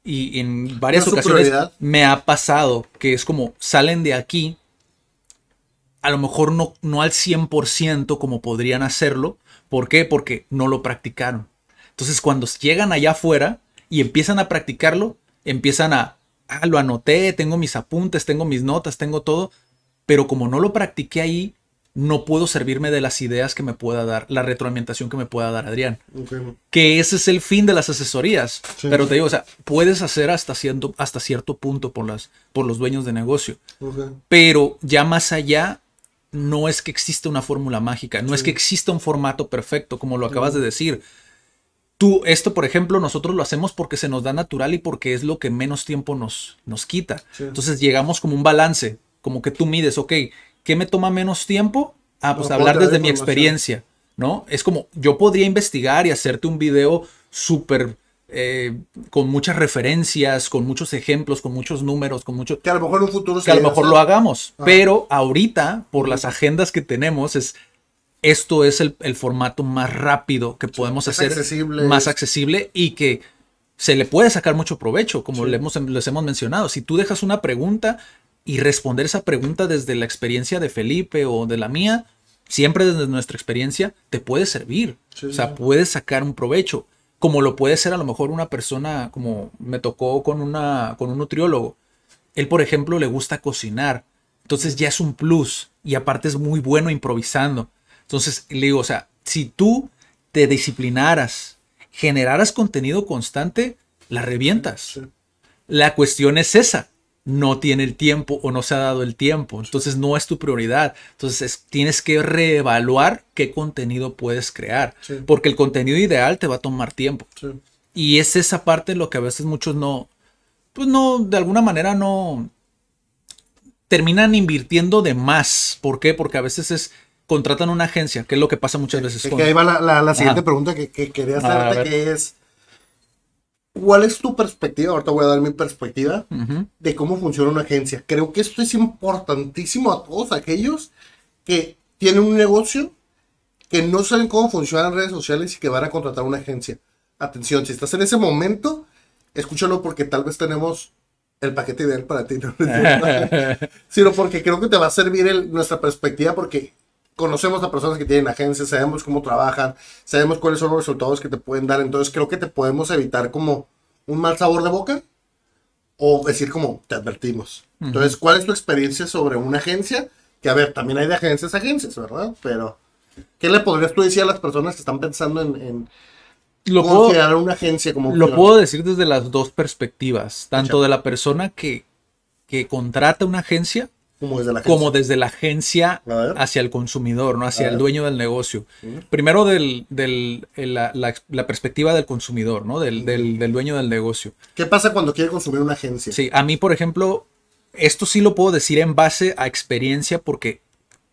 y en varias ocasiones prioridad. me ha pasado que es como salen de aquí, a lo mejor no, no al 100% como podrían hacerlo. ¿Por qué? Porque no lo practicaron. Entonces cuando llegan allá afuera y empiezan a practicarlo, empiezan a, ah, lo anoté, tengo mis apuntes, tengo mis notas, tengo todo, pero como no lo practiqué ahí, no puedo servirme de las ideas que me pueda dar, la retroalimentación que me pueda dar Adrián. Que ese es el fin de las asesorías. Sí. Pero te digo, o sea, puedes hacer hasta cierto, hasta cierto punto por, las, por los dueños de negocio. Pero ya más allá, no es que exista una fórmula mágica, no es que exista un formato perfecto, como lo acabas de decir. Tú, esto, por ejemplo, nosotros lo hacemos porque se nos da natural y porque es lo que menos tiempo nos, nos quita. Entonces llegamos como un balance, como que tú mides, ok, ¿qué me toma menos tiempo? Ah, pues No, hablar desde mi experiencia, ¿no? Es como, yo podría investigar y hacerte un video súper, eh, con muchas referencias, con muchos ejemplos, con muchos números, con muchos Que a lo mejor en un futuro que a lo mejor lo hagamos. Ah. Pero ahorita, por las agendas que tenemos, es esto es el, el formato más rápido que podemos más hacer, accesible. más accesible y que se le puede sacar mucho provecho, como Sí. le hemos, les hemos mencionado. Si tú dejas una pregunta y responder esa pregunta desde la experiencia de Felipe o de la mía, siempre desde nuestra experiencia, te puede servir. Sí, o sea, sí. puedes sacar un provecho. Como lo puede ser a lo mejor una persona, como me tocó con, una, con un nutriólogo. Él, por ejemplo, le gusta cocinar. Entonces ya es un plus. Y aparte es muy bueno improvisando. Entonces le digo, o sea, si tú te disciplinaras, generaras contenido constante, la revientas. Sí. La cuestión es esa. No tiene el tiempo o no se ha dado el tiempo. Entonces no es tu prioridad. Entonces es- tienes que reevaluar qué contenido puedes crear. Sí. Porque el contenido ideal te va a tomar tiempo. Sí. Y es esa parte lo que a veces muchos no, pues no, de alguna manera no terminan invirtiendo de más. ¿Por qué? Porque a veces es contratan una agencia, que es lo que pasa muchas veces con. que ahí va la, la- la siguiente Ajá. pregunta que, que quería hacerte, que es, ¿cuál es tu perspectiva? Ahorita voy a dar mi perspectiva de cómo funciona una agencia. Creo que esto es importantísimo a todos aquellos que tienen un negocio, que no saben cómo funcionan redes sociales y que van a contratar una agencia. Atención, si estás en ese momento, escúchalo porque tal vez tenemos el paquete ideal para ti. ¿no? sino porque creo que te va a servir el- nuestra perspectiva porque conocemos a personas que tienen agencias, sabemos cómo trabajan, sabemos cuáles son los resultados que te pueden dar, entonces creo que te podemos evitar como un mal sabor de boca o decir como te advertimos. Entonces, ¿cuál es tu experiencia sobre una agencia? Que a ver, también hay de agencias a agencias, ¿verdad? Pero, ¿qué le podrías tú decir a las personas que están pensando en, en Lo cómo puedo, crear una agencia como lo opción? puedo decir desde las dos perspectivas, tanto Échale. de la persona que, que contrata una agencia como desde la agencia? como desde la agencia A ver. hacia el consumidor, ¿no? Hacia el dueño del negocio. Primero del, del- el- la, la- la perspectiva del consumidor, ¿no? Del, del- del dueño del negocio. ¿Qué pasa cuando quiere consumir una agencia? Sí, a mí, por ejemplo, esto sí lo puedo decir en base a experiencia porque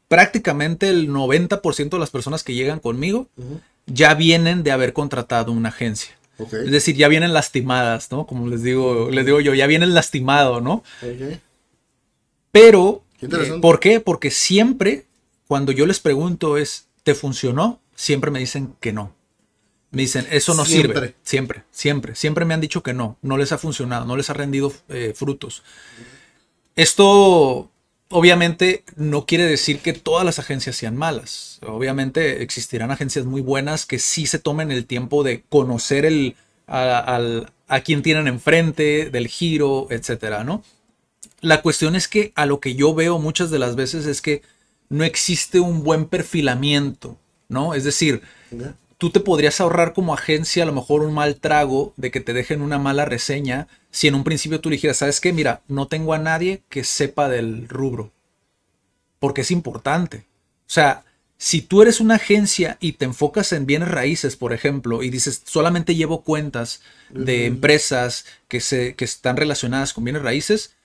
prácticamente el 90% de las personas que llegan conmigo Ujú. ya vienen de haber contratado una agencia. Ok, Es decir, ya vienen lastimadas, ¿no? Como les digo, les digo yo, ya vienen lastimado, ¿no? Pero, Qué eh. ¿por qué? Porque siempre, cuando yo les pregunto es, ¿te funcionó? Siempre me dicen que no. Me dicen, eso no Siempre. sirve. Siempre, siempre. Siempre me han dicho que no. No les ha funcionado, no les ha rendido eh, frutos. Esto obviamente no quiere decir que todas las agencias sean malas. Obviamente existirán agencias muy buenas que sí se tomen el tiempo de conocer el, a, a quien tienen enfrente, del giro, etcétera, ¿no? La cuestión es que a lo que yo veo muchas de las veces es que no existe un buen perfilamiento, ¿no? Es decir, tú te podrías ahorrar como agencia a lo mejor un mal trago de que te dejen una mala reseña si en un principio tú dijeras, ¿sabes qué? Mira, no tengo a nadie que sepa del rubro. Porque es importante. O sea, si tú eres una agencia y te enfocas en bienes raíces, por ejemplo, y dices, solamente llevo cuentas de empresas que, se, que están relacionadas con bienes raíces,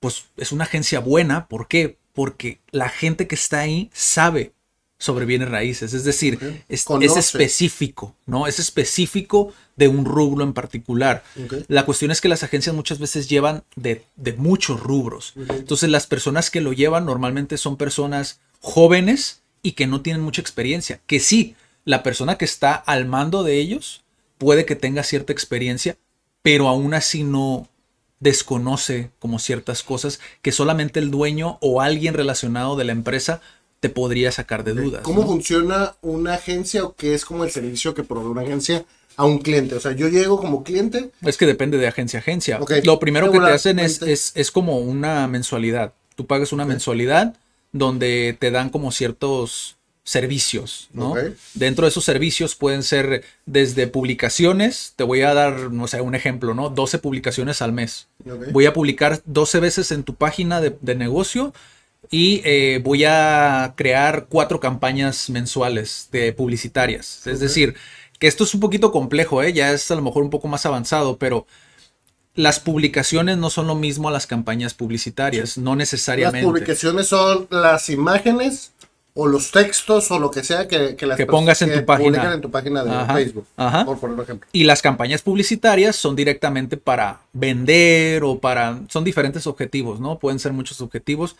pues es una agencia buena. ¿Por qué? Porque la gente que está ahí sabe sobre bienes raíces. Es decir, es, específico, ¿no? Es específico de un rubro en particular. La cuestión es que las agencias muchas veces llevan de, de muchos rubros. Entonces las personas que lo llevan normalmente son personas jóvenes y que no tienen mucha experiencia. Que sí, la persona que está al mando de ellos puede que tenga cierta experiencia, pero aún así no desconoce como ciertas cosas que solamente el dueño o alguien relacionado de la empresa te podría sacar de dudas. ¿Cómo ¿no? funciona una agencia o qué es como el servicio que provee una agencia a un cliente? O sea, yo llego como cliente, Es que depende de agencia a agencia. Lo primero que te hacen es, es, es como una mensualidad. Tú pagas una mensualidad donde te dan como ciertos servicios, ¿no? Dentro de esos servicios pueden ser desde publicaciones, te voy a dar, no sé, un ejemplo, ¿no? 12 publicaciones al mes. Voy a publicar 12 veces en tu página de, de negocio y eh, voy a crear cuatro campañas mensuales de publicitarias. Es decir, que esto es un poquito complejo, ¿eh? ya es a lo mejor un poco más avanzado, pero las publicaciones no son lo mismo a las campañas publicitarias, no las necesariamente. publicaciones son las imágenes o los textos o lo que sea que, que las Que pongas en tu página. en tu página de Ajá, Facebook, ajá. por poner un ejemplo. Y las campañas publicitarias son directamente para vender o para... Son diferentes objetivos, ¿no? Pueden ser muchos objetivos,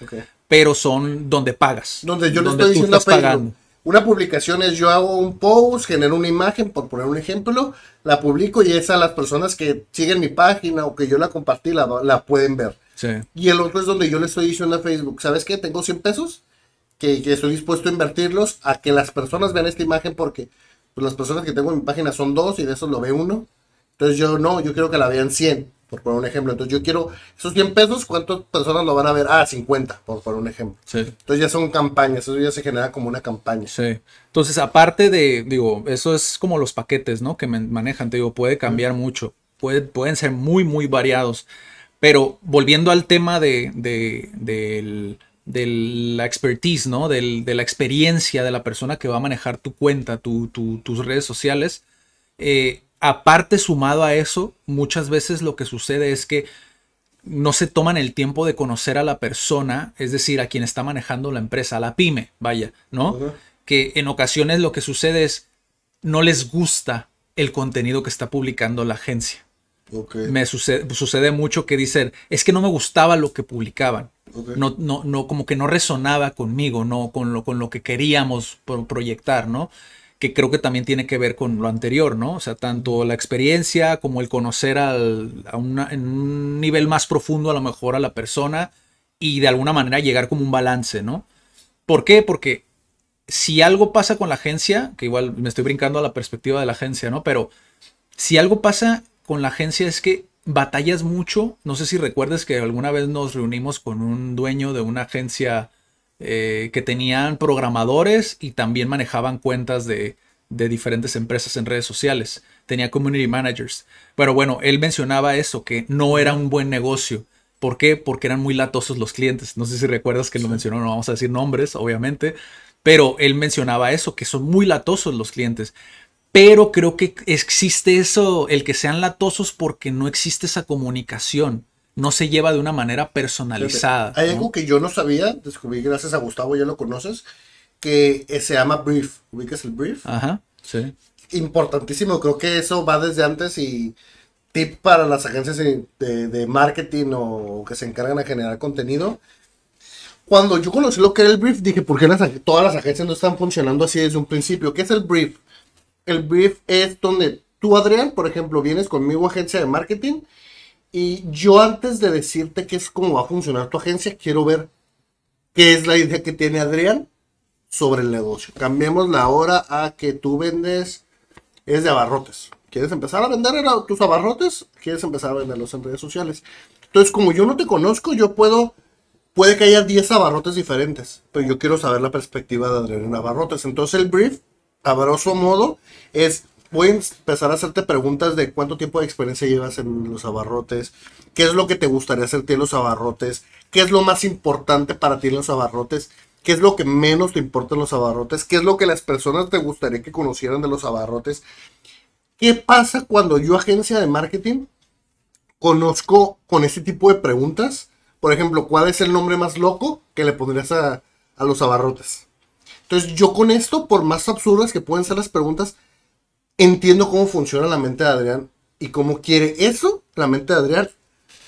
pero son donde pagas. Donde yo le donde estoy diciendo a estás pagando. una publicación es yo hago un post, genero una imagen, por poner un ejemplo, la publico y esa las personas que siguen mi página o que yo la compartí la, la pueden ver. Sí. Y el otro es donde yo le estoy diciendo a Facebook, ¿sabes qué? Tengo 100 pesos que, que estoy dispuesto a invertirlos a que las personas vean esta imagen porque pues, las personas que tengo en mi página son dos y de esos lo ve uno. Entonces yo no, yo quiero que la vean 100, por poner un ejemplo. Entonces yo quiero esos 100 pesos, ¿cuántas personas lo van a ver? Ah, 50, por poner un ejemplo. Sí. Entonces ya son campañas, eso ya se genera como una campaña. Sí. Entonces, aparte de, digo, eso es como los paquetes, ¿no? Que man- manejan, te digo, puede cambiar mucho. Puede- pueden ser muy, muy variados. Pero volviendo al tema de, de, del- de la expertise, ¿no? Del- de la experiencia de la persona que va a manejar tu cuenta, tu- tu- tus redes sociales. eh, aparte, sumado a eso, muchas veces lo que sucede es que no se toman el tiempo de conocer a la persona, es decir, a quien está manejando la empresa, a la pyme, vaya, ¿no? Que en ocasiones lo que sucede es no les gusta el contenido que está publicando la agencia. Ok, Me sucede, sucede mucho que dicen, es que no me gustaba lo que publicaban. ok. No, no, no, como que no resonaba conmigo, no con lo, con lo que queríamos pro- proyectar, ¿no? Que creo que también tiene que ver con lo anterior, ¿no? O sea, tanto la experiencia como el conocer al, a una- en un nivel más profundo a lo mejor a la persona y de alguna manera llegar como un balance, ¿no? ¿Por qué? Porque si algo pasa con la agencia, que igual me estoy brincando a la perspectiva de la agencia, ¿no? Pero si algo pasa con la agencia es que batallas mucho. No sé si recuerdas que alguna vez nos reunimos con un dueño de una agencia eh, que tenían programadores y también manejaban cuentas de, de diferentes empresas en redes sociales. Tenía community managers. Pero bueno, él mencionaba eso, que no era un buen negocio. ¿Por qué? Porque eran muy latosos los clientes. No sé si recuerdas que lo mencionó, no vamos a decir nombres, obviamente. Pero él mencionaba eso, que son muy latosos los clientes. Pero creo que existe eso, el que sean latosos porque no existe esa comunicación. No se lleva de una manera personalizada. Hay ¿no? algo que yo no sabía, descubrí gracias a Gustavo, ya lo conoces, que se llama brief. ¿Ubicas el brief? Ajá, sí. Importantísimo, creo que eso va desde antes y tip para las agencias de, de- de marketing o que se encargan de generar contenido. cuando yo conocí lo que era el brief, dije, ¿por qué las, todas las agencias no están funcionando así desde un principio? ¿Qué es el brief? El brief es donde tú, Adrián, por ejemplo, vienes conmigo agencia de marketing y yo antes de decirte qué es cómo va a funcionar tu agencia, quiero ver qué es la idea que tiene Adrián sobre el negocio. Cambiemos la hora a que tú vendes, es de abarrotes. ¿Quieres empezar a vender tus abarrotes? ¿Quieres empezar a venderlos en redes sociales? Entonces, como yo no te conozco, yo puedo, puede que haya 10 abarrotes diferentes, pero yo quiero saber la perspectiva de Adrián en abarrotes. Entonces, el brief, a modo, es voy a empezar a hacerte preguntas de cuánto tiempo de experiencia llevas en los abarrotes, qué es lo que te gustaría hacerte en los abarrotes, qué es lo más importante para ti en los abarrotes, qué es lo que menos te importa en los abarrotes, qué es lo que las personas te gustaría que conocieran de los abarrotes. ¿Qué pasa cuando yo, agencia de marketing, conozco con ese tipo de preguntas? Por ejemplo, ¿cuál es el nombre más loco que le pondrías a, a los abarrotes? Entonces, yo con esto, por más absurdas que pueden ser las preguntas, entiendo cómo funciona la mente de Adrián y cómo quiere eso, la mente de Adrián,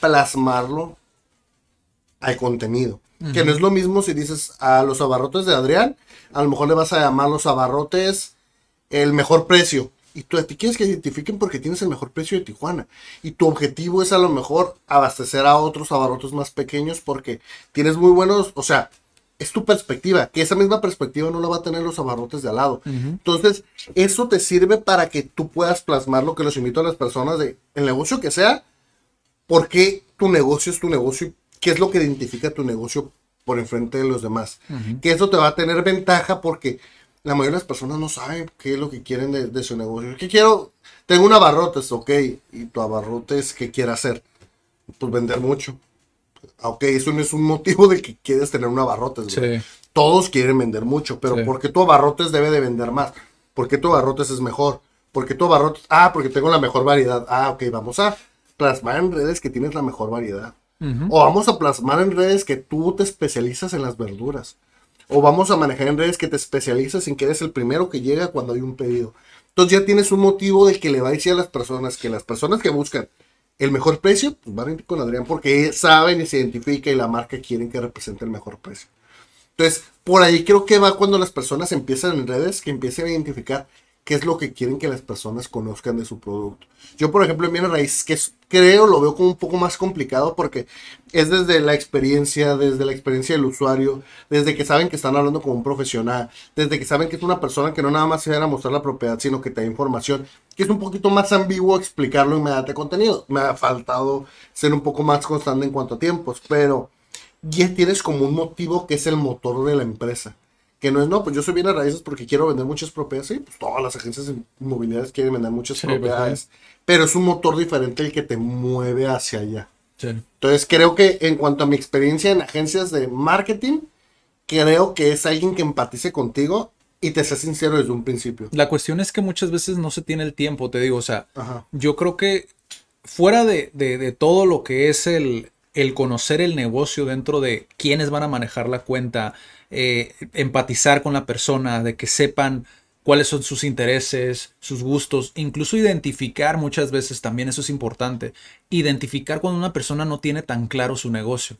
plasmarlo al contenido. Que no es lo mismo si dices a los abarrotes de Adrián, a lo mejor le vas a llamar los abarrotes el mejor precio. Y tú te quieres que identifiquen porque tienes el mejor precio de Tijuana. Y tu objetivo es a lo mejor abastecer a otros abarrotes más pequeños porque tienes muy buenos, o sea, es tu perspectiva, que esa misma perspectiva no la va a tener los abarrotes de al lado. Entonces, eso te sirve para que tú puedas plasmar lo que los invito a las personas de el negocio que sea, por qué tu negocio es tu negocio, qué es lo que identifica tu negocio por enfrente de los demás. Que eso te va a tener ventaja porque la mayoría de las personas no saben qué es lo que quieren de, su negocio. ¿Qué quiero? Tengo un abarrotes, ok, y tu abarrotes, ¿qué quiere hacer? Pues vender mucho ok, eso no es un motivo de que quieres tener un abarrotes, Todos quieren vender mucho, pero ¿por qué tu abarrotes debe de vender más? ¿Por qué tu abarrotes es mejor? ¿Por qué tu abarrotes? Ah, porque tengo la mejor variedad. Ah, ok, vamos a plasmar en redes que tienes la mejor variedad. O vamos a plasmar en redes que tú te especializas en las verduras. O vamos a manejar en redes que te especializas en que eres el primero que llega cuando hay un pedido. Entonces ya tienes un motivo de que le va a decir a las personas que las personas que buscan el mejor precio, pues van a ir con Adrián porque saben y se identifica y la marca quieren que represente el mejor precio. Entonces, por ahí creo que va cuando las personas empiezan en redes, que empiecen a identificar qué es lo que quieren que las personas conozcan de su producto. Yo, por ejemplo, en Viene Raíz, que creo lo veo como un poco más complicado porque es desde la experiencia, desde la experiencia del usuario, desde que saben que están hablando con un profesional, desde que saben que es una persona que no nada más se va a mostrar la propiedad, sino que te da información, que es un poquito más ambiguo explicarlo en mediante contenido. Me ha faltado ser un poco más constante en cuanto a tiempos, pero ya tienes como un motivo que es el motor de la empresa que no es, no, pues yo soy bien a raíces porque quiero vender muchas propiedades. Sí, pues todas las agencias inmobiliarias quieren vender muchas pues, propiedades. Pero es un motor diferente el que te mueve hacia allá. Entonces creo que en cuanto a mi experiencia en agencias de marketing, creo que es alguien que empatice contigo y te sea sincero desde un principio. La cuestión es que muchas veces no se tiene el tiempo, te digo, o sea, yo creo que fuera de, de, todo lo que es el, el conocer el negocio dentro de quiénes van a manejar la cuenta, eh, empatizar con la persona, de que sepan cuáles son sus intereses, sus gustos, incluso identificar muchas veces también eso es importante, identificar cuando una persona no tiene tan claro su negocio.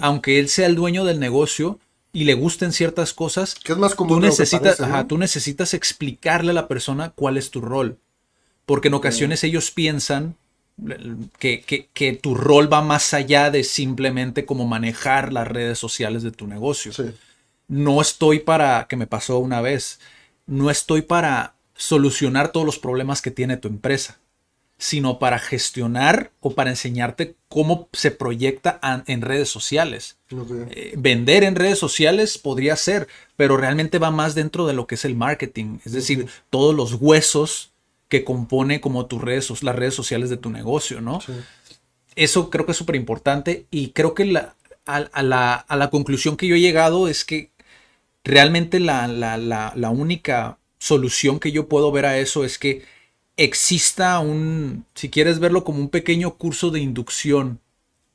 Aunque él sea el dueño del negocio y le gusten ciertas cosas, es más común tú, necesitas, tú necesitas explicarle a la persona cuál es tu rol. Porque en ocasiones ellos piensan que, que, tu rol va más allá de simplemente como manejar las redes sociales de tu negocio. Sí no estoy para, que me pasó una vez, no estoy para solucionar todos los problemas que tiene tu empresa, sino para gestionar o para enseñarte cómo se proyecta en redes sociales. Eh, vender en redes sociales podría ser, pero realmente va más dentro de lo que es el marketing, es decir, todos los huesos que compone como tus redes, las redes sociales de tu negocio, ¿no? Eso creo que es súper importante y creo que la, a, la, a la conclusión que yo he llegado es que realmente la, única solución que yo puedo ver a eso es que exista un, si quieres verlo como un pequeño curso de inducción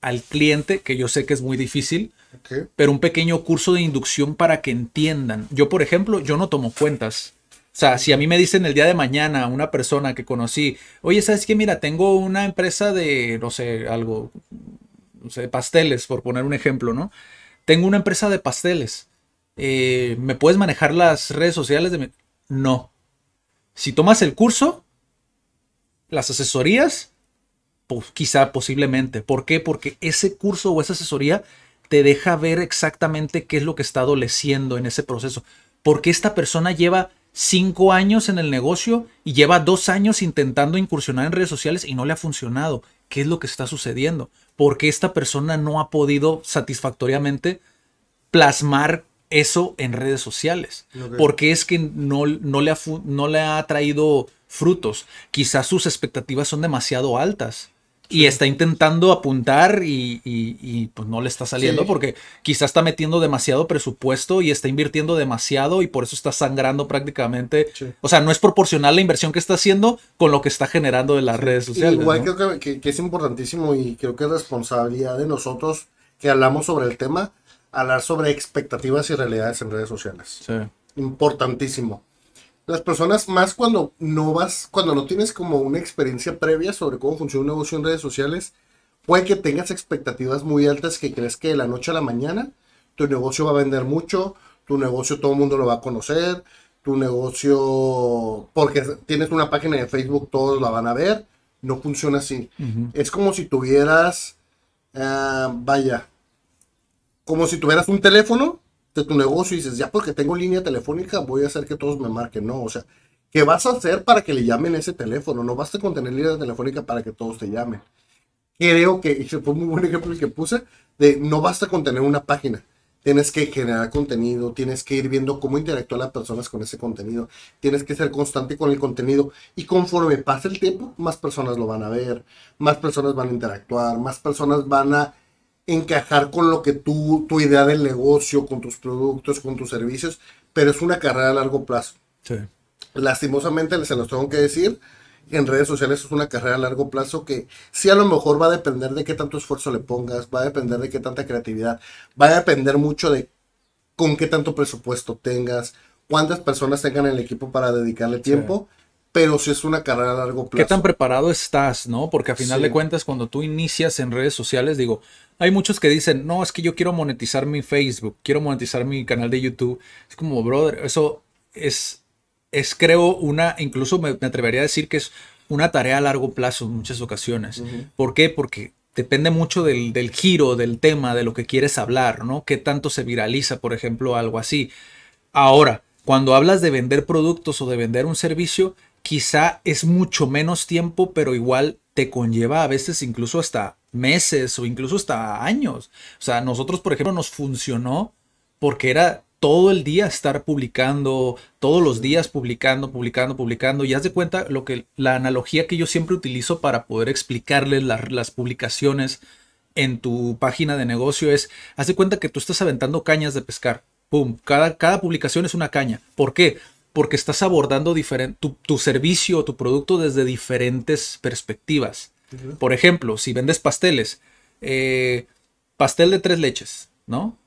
al cliente, que yo sé que es muy difícil, pero un pequeño curso de inducción para que entiendan. Yo, por ejemplo, yo no tomo cuentas. O sea, si a mí me dicen el día de mañana una persona que conocí, oye, ¿sabes qué? Mira, tengo una empresa de, no sé, algo, no sé, pasteles, por poner un ejemplo, ¿no? tengo una empresa de pasteles. Eh, ¿Me puedes manejar las redes sociales. No. Si tomas el curso, las asesorías, pues quizá posiblemente. ¿Por qué? Porque ese curso o esa asesoría te deja ver exactamente qué es lo que está adoleciendo en ese proceso. Porque esta persona lleva cinco años en el negocio y lleva dos años intentando incursionar en redes sociales y no le ha funcionado. ¿Qué es lo que está sucediendo? Porque esta persona no ha podido satisfactoriamente plasmar eso en redes sociales. Porque es que no, no, le ha, no le ha traído frutos. Quizás sus expectativas son demasiado altas y está intentando apuntar y, pues no le está saliendo porque quizás está metiendo demasiado presupuesto y está invirtiendo demasiado y por eso está sangrando prácticamente. O sea, no es proporcional la inversión que está haciendo con lo que está generando de las redes sociales. Igual creo que, es importantísimo y creo que es responsabilidad de nosotros que hablamos sobre el tema, hablar sobre expectativas y realidades en redes sociales. Importantísimo las personas más cuando no vas, cuando no tienes como una experiencia previa sobre cómo funciona un negocio en redes sociales, puede que tengas expectativas muy altas que crees que de la noche a la mañana tu negocio va a vender mucho, tu negocio todo el mundo lo va a conocer, tu negocio, porque tienes una página de Facebook, todos la van a ver, no funciona así. Es como si tuvieras, ah, vaya, como si tuvieras un teléfono de tu negocio y dices, ya porque tengo línea telefónica voy a hacer que todos me marquen. No, o sea, ¿qué vas a hacer para que le llamen ese teléfono? No basta con tener línea telefónica para que todos te llamen. Creo que, y fue muy buen ejemplo el que puse, de no basta con tener una página. Tienes que generar contenido, tienes que ir viendo cómo interactúan las personas con ese contenido, tienes que ser constante con el contenido y conforme pase el tiempo, más personas lo van a ver, más personas van a interactuar, más personas van a encajar con lo que tú, tu idea del negocio, con tus productos, con tus servicios, pero es una carrera a largo plazo. Sí. Lastimosamente, se los tengo que decir, en redes sociales es una carrera a largo plazo que sí a lo mejor va a depender de qué tanto esfuerzo le pongas, va a depender de qué tanta creatividad, va a depender mucho de con qué tanto presupuesto tengas, cuántas personas tengan el equipo para dedicarle tiempo pero si es una carrera a largo plazo. ¿Qué tan preparado estás, no? Porque a final de cuentas, cuando tú inicias en redes sociales, digo, hay muchos que dicen, no, es que yo quiero monetizar mi Facebook, quiero monetizar mi canal de YouTube. Es como, brother, eso es, es creo, una, incluso me, atrevería a decir que es una tarea a largo plazo en muchas ocasiones. ¿Por qué? Porque depende mucho del, del giro, del tema, de lo que quieres hablar, ¿no? ¿Qué tanto se viraliza, por ejemplo, algo así? Ahora, cuando hablas de vender productos o de vender un servicio, quizá es mucho menos tiempo, pero igual te conlleva a veces incluso hasta meses o incluso hasta años. O sea, nosotros, por ejemplo, nos funcionó porque era todo el día estar publicando, todos los días publicando, publicando, publicando. Y haz de cuenta lo que la analogía que yo siempre utilizo para poder explicarles las publicaciones en tu página de negocio es, haz de cuenta que tú estás aventando cañas de pescar. Pum, cada, cada publicación es una caña. ¿Por qué? Porque estás abordando tu, servicio o tu producto desde diferentes perspectivas. Por ejemplo, si vendes pasteles, eh, pastel de tres leches, ¿no?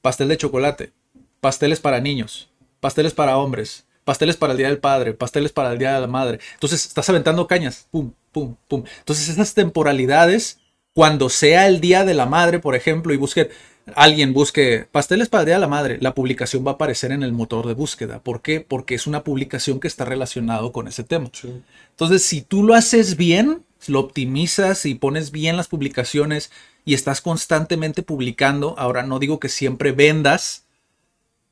Pastel de chocolate, pasteles para niños, pasteles para hombres, pasteles para el Día del Padre, pasteles para el Día de la Madre. Entonces estás aventando cañas, pum, pum, pum. Entonces esas temporalidades, cuando sea el Día de la Madre, por ejemplo, y busquen, alguien busque pasteles para el Día de la Madre, la publicación va a aparecer en el motor de búsqueda. ¿Por qué? Porque es una publicación que está relacionado con ese tema. Entonces, si tú lo haces bien, lo optimizas y pones bien las publicaciones y estás constantemente publicando, ahora no digo que siempre vendas,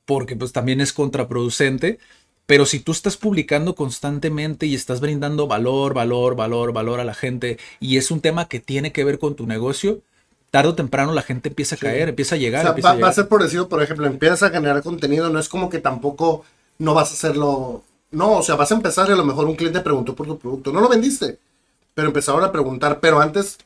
porque pues también es contraproducente, pero si tú estás publicando constantemente y estás brindando valor, valor, valor, valor a la gente y es un tema que tiene que ver con tu negocio, tarde o temprano la gente empieza a caer, empieza a llegar. O sea, va, a ser por decir, por ejemplo, empiezas a generar contenido, no es como que tampoco no vas a hacerlo. No, o sea, vas a empezar y a lo mejor un cliente preguntó por tu producto. No lo vendiste, pero empezaron a preguntar. Pero antes,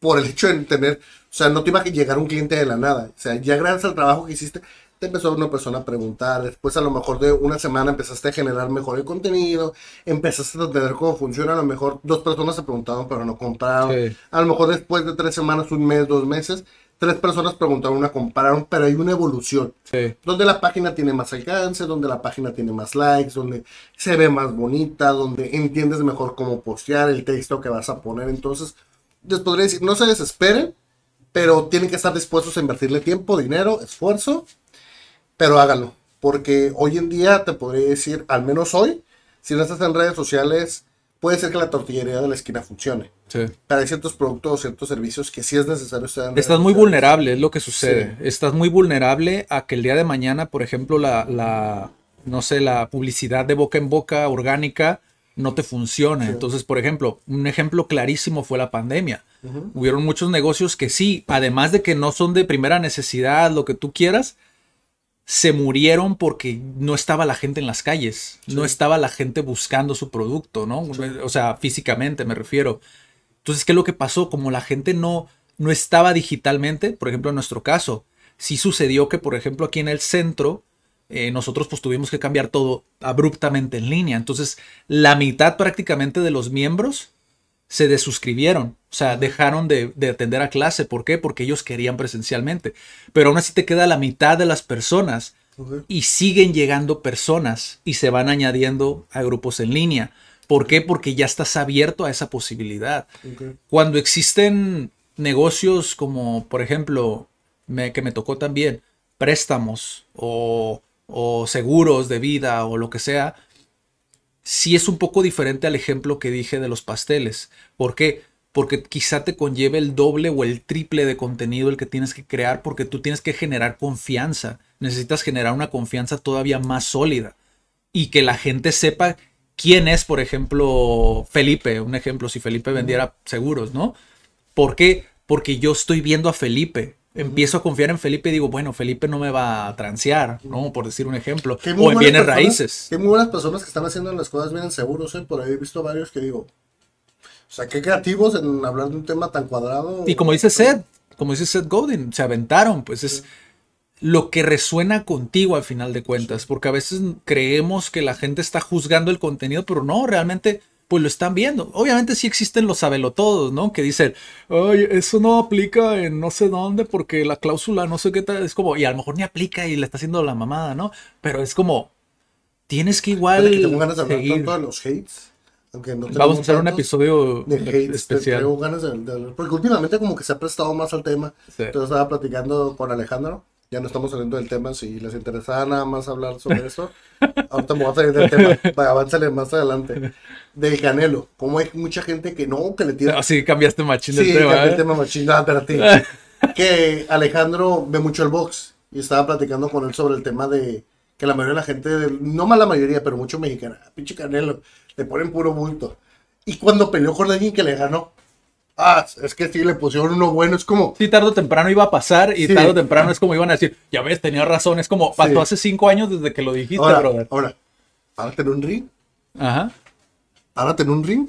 por el hecho de tener, o sea, no te iba a llegar un cliente de la nada. O sea, ya gracias al trabajo que hiciste, te empezó una persona a preguntar, después a lo mejor de una semana empezaste a generar mejor el contenido, empezaste a entender cómo funciona, a lo mejor dos personas se preguntaron pero no compraron, a lo mejor después de tres semanas, un mes, dos meses, tres personas preguntaron, una compraron, pero hay una evolución, donde la página tiene más alcance, donde la página tiene más likes, donde se ve más bonita, donde entiendes mejor cómo postear el texto que vas a poner, entonces les podría decir, no se desesperen, pero tienen que estar dispuestos a invertirle tiempo, dinero, esfuerzo, pero háganlo. Porque hoy en día te podría decir, al menos hoy, si no estás en redes sociales, puede ser que la tortillería de la esquina funcione. Sí. Pero hay ciertos productos o ciertos servicios que sí es necesario estar en redes Estás muy sociales. vulnerable, es lo que sucede. Estás muy vulnerable a que el día de mañana, por ejemplo, la, la, no sé, la publicidad de boca en boca orgánica no te funcione. Entonces, por ejemplo, un ejemplo clarísimo fue la pandemia. Hubieron muchos negocios que sí, además de que no son de primera necesidad, lo que tú quieras, se murieron porque no estaba la gente en las calles, no estaba la gente buscando su producto, ¿no? O sea, físicamente me refiero. Entonces, ¿qué es lo que pasó? Como la gente no, no estaba digitalmente, por ejemplo, en nuestro caso, sí sucedió que, por ejemplo, aquí en el centro, eh, nosotros pues tuvimos que cambiar todo abruptamente en línea. Entonces, la mitad prácticamente de los miembros se desuscribieron, o sea, dejaron de, de atender a clase. ¿Por qué? Porque ellos querían presencialmente. Pero aún así te queda la mitad de las personas y siguen llegando personas y se van añadiendo a grupos en línea. ¿Por qué? Porque ya estás abierto a esa posibilidad. Cuando existen negocios como, por ejemplo, me- que me tocó también, préstamos o, o seguros de vida o lo que sea, sí es un poco diferente al ejemplo que dije de los pasteles. ¿Por qué? Porque quizá te conlleve el doble o el triple de contenido el que tienes que crear porque tú tienes que generar confianza. Necesitas generar una confianza todavía más sólida y que la gente sepa quién es, por ejemplo, Felipe. Un ejemplo, si Felipe vendiera seguros, ¿no? ¿Por qué? Porque yo estoy viendo a Felipe. Empiezo a confiar en Felipe y digo, bueno, Felipe no me va a transear, ¿no? Por decir un ejemplo. O en bienes personas- raíces. Hay muy buenas personas que están haciendo las cosas bien seguros, ¿eh? Por ahí he visto varios que digo. O sea, qué creativos en hablar de un tema tan cuadrado. Y como dice Seth, como dice Seth Godin, se aventaron, pues es lo que resuena contigo al final de cuentas, porque a veces creemos que la gente está juzgando el contenido, pero no, realmente pues lo están viendo. Obviamente sí existen los sabelotodos, ¿no? Que dicen, ay, eso no aplica en no sé dónde porque la cláusula no sé qué tal, es como, y a lo mejor ni aplica y le está haciendo la mamada, ¿no? Pero es como, tienes que igual que tengo ganas de hablar seguir. tanto de los hates. Aunque no Vamos a hacer un episodio de hates. especial. Tengo ganas de, de. Porque últimamente como que se ha prestado más al tema. Sí. Entonces estaba platicando con Alejandro. Ya no estamos saliendo del tema. Si les interesaba nada más hablar sobre eso. Ahorita me voy a salir del tema. Para avanzarle más adelante. Del Canelo. Como hay mucha gente que no, que le tira Así cambiaste machín Sí, el tema. el ¿eh? tema machín. Ah, espérate. que Alejandro ve mucho el box y estaba platicando con él sobre el tema de que la mayoría de la gente, no más la mayoría, pero mucho mexicana, "Ah, pinche Canelo, le ponen puro bulto. Y cuando peleó con alguien que le ganó, ah, es que sí, le pusieron uno bueno, es como, Sí, tarde o temprano iba a pasar y Sí. tarde o temprano es como iban a decir, ya ves, tenía razón, es como, pasó Sí. hace cinco años desde que lo dijiste, ahora, brother. ahora, párate en un ring, Ajá. párate en un ring.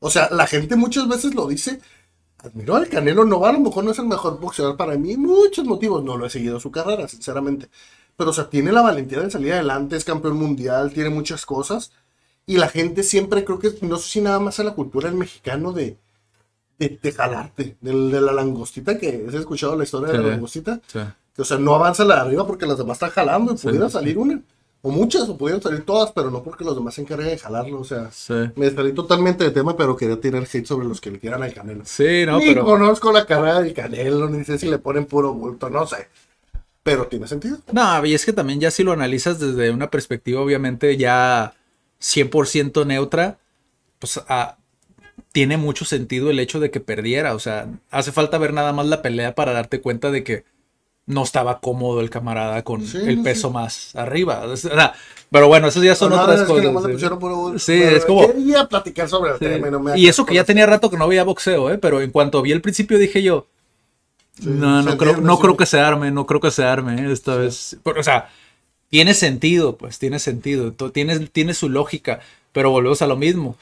O sea, la gente muchas veces lo dice, admiro al Canelo, no, a lo mejor no es el mejor boxeador para mí, muchos motivos, no lo he seguido su carrera, sinceramente. Pero, o sea, tiene la valentía de salir adelante, es campeón mundial, tiene muchas cosas. Y la gente siempre, creo que, no sé si nada más a la cultura del mexicano de, de, de jalarte, del- de, la langostita, que has escuchado la historia de la langostita. Sí. Que, o sea, no avanza la de arriba porque las demás están jalando y pudiera sí. salir una. O muchas, o pudieran salir todas, pero no porque los demás se encarguen de jalarlo. O sea, me salí totalmente de tema, pero quería tirar hate sobre los que le tiran al Canelo. Sí, no, ni pero. conozco la carrera del Canelo, ni sé si le ponen puro bulto, no sé. Pero tiene sentido. No, y es que también ya si lo analizas desde una perspectiva, obviamente, ya 100% neutra, pues ah, tiene mucho sentido el hecho de que perdiera. O sea, hace falta ver nada más la pelea para darte cuenta de que no estaba cómodo el camarada con Sí, el no, peso más arriba. O sea, pero bueno, eso ya son No, otras cosas. le sí. puro. Sí, es como- Quería platicar sobre el Sí. tema y no me Y eso que ya tenía rato que no veía boxeo, ¿eh? Pero en cuanto vi el principio dije yo, no, no creo, no creo que se arme, no creo que se arme ¿eh? esta vez. Pero, o sea, tiene sentido, pues, tiene sentido, tiene, tiene su lógica, pero volvemos a lo mismo.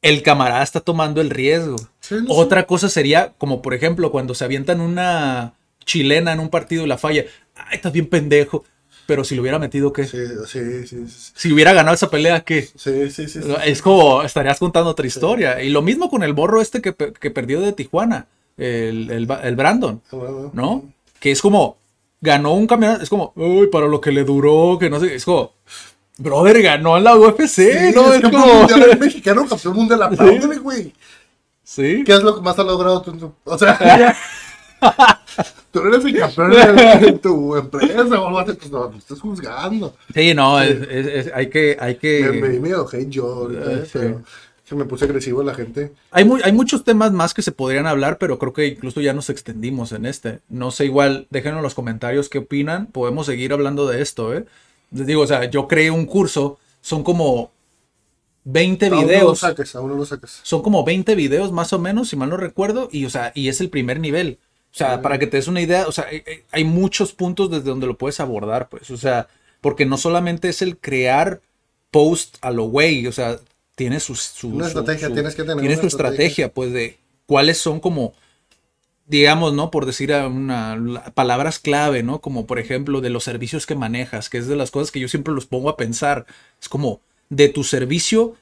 El camarada está tomando el riesgo. Sí, no, Otra cosa sería, como por ejemplo, cuando se avientan una chilena en un partido y la falla. Ay, estás bien pendejo. Pero si lo hubiera metido, ¿qué? Sí, sí, sí, sí. Si hubiera ganado esa pelea, ¿qué? Sí, sí, sí. Es como estarías contando otra historia. Y lo mismo con el borro este que, que perdió de Tijuana, el, el, el Brandon, Bueno, ¿no? Que es como, ganó un campeonato, es como, uy, para lo que le duró, que no sé, es como, brother, ganó en la UFC, Sí, ¿no? es Es campeón como, mundial, es mexicano, campeón mundial, apláudele, güey. Sí. ¿Qué es lo que más has logrado tú? O sea, tú eres el campeón de tu empresa o algo así, pues no, me estás juzgando. Sí, no, es- es- es- hay que, hay Me, me que... miedo hate yo, Eh, eh, sí. Que me puse agresivo la gente. Hay, hay muchos temas más que se podrían hablar, pero creo que incluso ya nos extendimos en este. No sé, igual, déjenos en los comentarios qué opinan. Podemos seguir hablando de esto, ¿eh? Les digo, o sea, yo creé un curso, son como 20 Aún no lo videos. saques, aún no lo saques. Son como 20 videos más o menos, si mal no recuerdo, y, o sea, y es el primer nivel. O sea, para que te des una idea, o sea, hay, hay- hay muchos puntos desde donde lo puedes abordar, pues, o sea, porque no solamente es el crear post a lo güey, o sea, tiene su, su- Una su- estrategia, su- tienes que tener tiene una su estrategia, pues, de cuáles son como, digamos, ¿no? Por decir a una, la- palabras clave, ¿no? Como, por ejemplo, de los servicios que manejas, que es de las cosas que yo siempre los pongo a pensar. Es como, de tu servicio,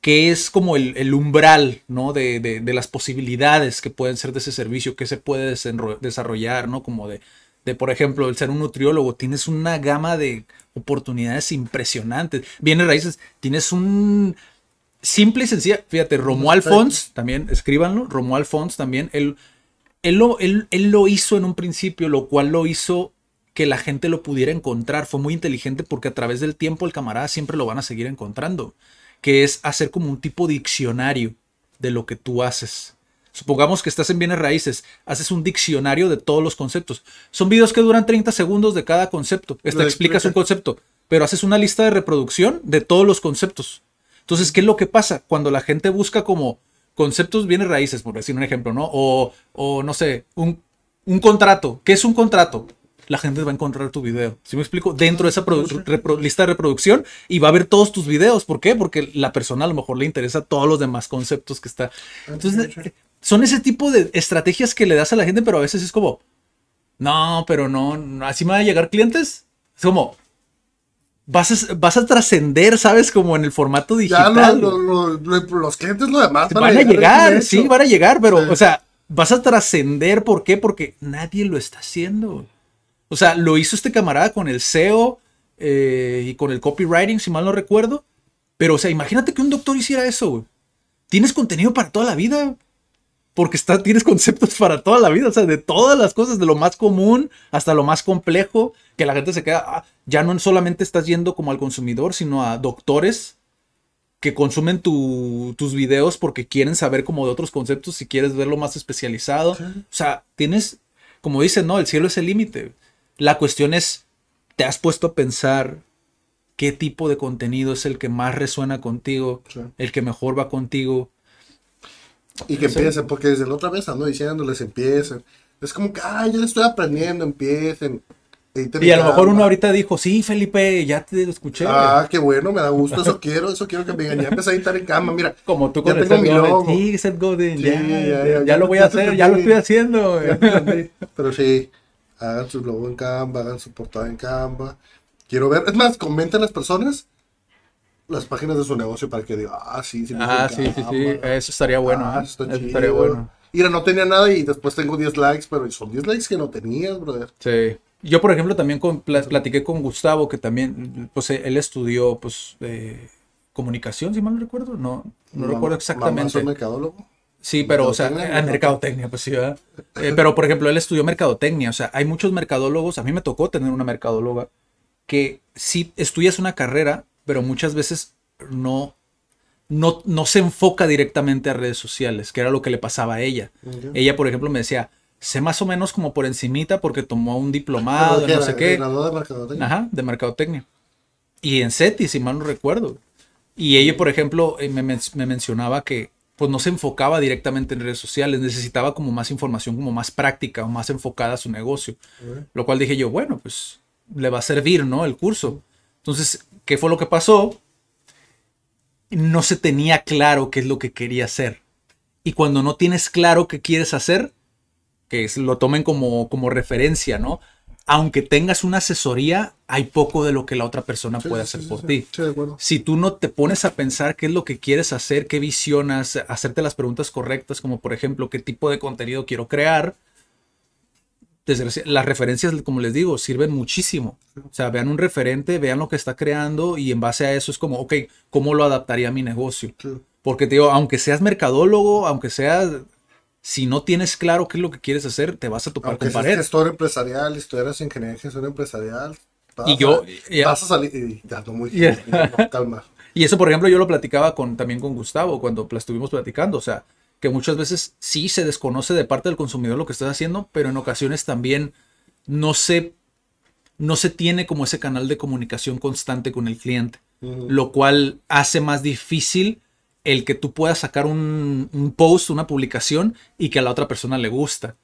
que es como el, el umbral, ¿no? De, de- de las posibilidades que pueden ser de ese servicio, que se puede desarrollar, ¿no? Como de, de, por ejemplo, el ser un nutriólogo, tienes una gama de oportunidades impresionantes. Viene raíces, tienes un simple y sencilla, fíjate, Romuald. Fons, también, escríbanlo, Romuald Fons también, él, él, lo, él, él lo hizo en un principio, lo cual lo hizo que la gente lo pudiera encontrar. Fue muy inteligente porque a través del tiempo el camarada siempre lo van a seguir encontrando, que es hacer como un tipo diccionario de lo que tú haces. Supongamos que estás en bienes raíces, haces un diccionario de todos los conceptos. Son videos que duran 30 segundos de cada concepto. Esta explicas un concepto, pero haces una lista de reproducción de todos los conceptos. Entonces, ¿qué es lo que pasa? Cuando la gente busca como conceptos bienes raíces, por decir un ejemplo, ¿no? O, o no sé, un, un contrato. ¿Qué es un contrato? La gente va a encontrar tu video. ¿Sí me explico? Dentro de esa repro- lista de reproducción y va a ver todos tus videos. ¿Por qué? Porque la persona a lo mejor le interesa todos los demás conceptos que está. Entonces, eh, son ese tipo de estrategias que le das a la gente, pero a veces es como, no, pero no, no, así me van a llegar clientes. Es como, vas a, vas a trascender, ¿sabes? Como en el formato Ya digital. lo- lo- lo- lo- los clientes lo demás van a llegar, sí, van a llegar, pero, Sí. o sea, vas a trascender, ¿por qué? Porque nadie lo está haciendo. O sea, lo hizo este camarada con el SEO eh, y con el copywriting, si mal no recuerdo. Pero, o sea, imagínate que un doctor hiciera eso, güey. Tienes contenido para toda la vida. Porque está, tienes conceptos para toda la vida. O sea, de todas las cosas, de lo más común hasta lo más complejo, que la gente se queda. ah, ya no solamente estás yendo como al consumidor, sino a doctores que consumen tu- tus videos porque quieren saber como de otros conceptos si quieres verlo más especializado. O sea, tienes, como dicen, no, el cielo es el límite. La cuestión es, ¿te has puesto a pensar qué tipo de contenido es el que más resuena contigo, Sí. el que mejor va contigo? Y que empiecen, porque desde la otra vez ando diciéndoles empiecen. Es como que, ay, ya estoy aprendiendo, empiecen. Y a lo mejor uno ahorita dijo, sí, Felipe, ya te escuché. Ah, qué bueno, me da gusto, eso quiero, eso quiero que me digan. Ya empecé a editar en cama, mira. Como tú ya con el tengo mi logo. Sí, Seth Godin, Sí, ya, ya, ya, ya, ya lo ya, voy a ya te hacer, ya lo estoy haciendo. Ya entendí. Pero sí, hagan su logo en Canva, hagan su portada en Canva. Quiero ver, es más, comenten las personas las páginas de su negocio para que digan, ah, sí, sí, Ah, hizo sí, sí, sí, eso estaría bueno. Ah, ¿eh? Eso estaría bueno. Mira, no tenía nada y después tengo 10 likes, pero son 10 likes que no tenías, brother. Sí. Yo, por ejemplo, también con- pla- platiqué con Gustavo, que también, pues, eh, él estudió, pues, eh, comunicación, si mal no recuerdo. No, no recuerdo exactamente. mercadólogo. Sí, pero, o sea, Mercadotecnia, ah, mercadotecnia, pues sí, ¿verdad? Eh, pero, por ejemplo, él estudió mercadotecnia. O sea, hay muchos mercadólogos. A mí me tocó tener una mercadóloga que sí estudias una carrera, pero muchas veces no, no, no se enfoca directamente a redes sociales, que era lo que le pasaba a ella. Ella, por ejemplo, me decía, sé más o menos como por encimita porque tomó un diplomado, Pero no sé era- qué. graduado de mercadotecnia. Ajá, de mercadotecnia. Y en SETI, si mal no recuerdo. Y ella, por ejemplo, eh, me, me mencionaba que pues no se enfocaba directamente en redes sociales, necesitaba como más información, como más práctica o más enfocada a su negocio. Lo cual dije yo, bueno, pues le va a servir, ¿no? El curso. Entonces, ¿qué fue lo que pasó? No se tenía claro qué es lo que quería hacer. Y cuando no tienes claro qué quieres hacer, que lo tomen como, como referencia, ¿no? Aunque tengas una asesoría, hay poco de lo que la otra persona Sí, puede hacer sí, por sí. ti. Si tú no te pones a pensar qué es lo que quieres hacer, qué visionas, hacerte las preguntas correctas, como por ejemplo, qué tipo de contenido quiero crear, las referencias, como les digo, sirven muchísimo. O sea, vean un referente, vean lo que está creando y en base a eso es como, ok, ¿cómo lo adaptaría a mi negocio? Porque te digo, aunque seas mercadólogo, aunque seas si no tienes claro qué es lo que quieres hacer, te vas a topar Aunque con pared. gestor empresarial, estudiaras ingeniería gestión empresarial. vas Y yo- a-. Vas a salir. y Ya, no, muy. Ya. no, calma. Y eso, por ejemplo, yo lo platicaba con, también con Gustavo cuando estuvimos platicando. O sea, que muchas veces sí se desconoce de parte del consumidor lo que estás haciendo, pero en ocasiones también no se, no se tiene como ese canal de comunicación constante con el cliente, lo cual hace más difícil el que tú puedas sacar un, un post, una publicación y que a la otra persona le gusta.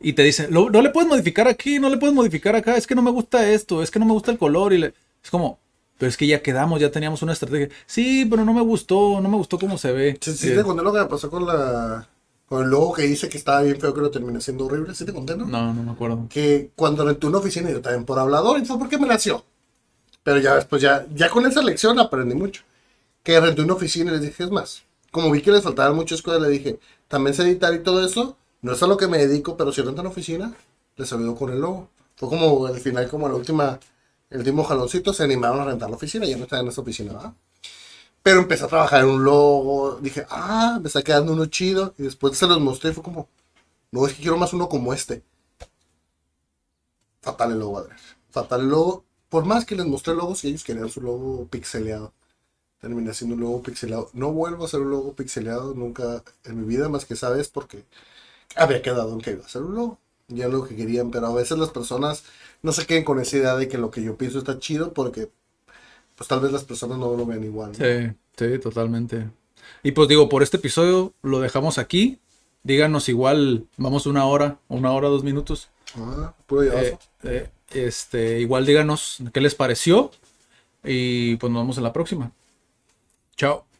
Y te dicen, "Lo- no le puedes modificar aquí, no le puedes modificar acá, es que no me gusta esto, es que no me gusta el color. Y le- es como, pero es que ya quedamos, ya teníamos una estrategia. Sí, pero no me gustó, no me gustó cómo se ve. Sí, sí, Eh, te conté lo que me pasó con la. Con el logo que hice que estaba bien feo que lo terminé siendo horrible. Sí, te conté, ¿no? no, no me acuerdo. Que cuando renté una oficina, yo también por hablador, y fue porque me nació. Pero ya después, ya, ya con esa lección aprendí mucho. Que renté una oficina y les dije, es más, como vi que les faltaban muchas cosas, le dije, también sé editar y todo eso, no es a lo que me dedico, pero si rentan oficina, les ayudo con el logo. Fue como al final, como la última, el último jaloncito, se animaron a rentar la oficina, ya no estaba en esa oficina, ¿verdad? Pero empecé a trabajar en un logo, dije, ah, me está quedando uno chido, y después se los mostré y fue como, no, es que quiero más uno como este. Fatal el logo, Adrián. Fatal el logo. Por más que les mostré logos y ellos querían su logo pixeleado. Terminé haciendo un logo pixeleado. No vuelvo a hacer un logo pixeleado nunca en mi vida, más que sabes porque había quedado en que iba a hacer un logo. Ya lo que querían, pero a veces las personas no se queden con esa idea de que lo que yo pienso está chido porque pues tal vez las personas no lo vean igual. ¿no? Sí, sí, totalmente. Y pues digo, por este episodio lo dejamos aquí. Díganos igual, vamos una hora, una hora, dos minutos. Ah, puro. Eh, eh, este, igual díganos qué les pareció. Y pues nos vemos en la próxima. Chao.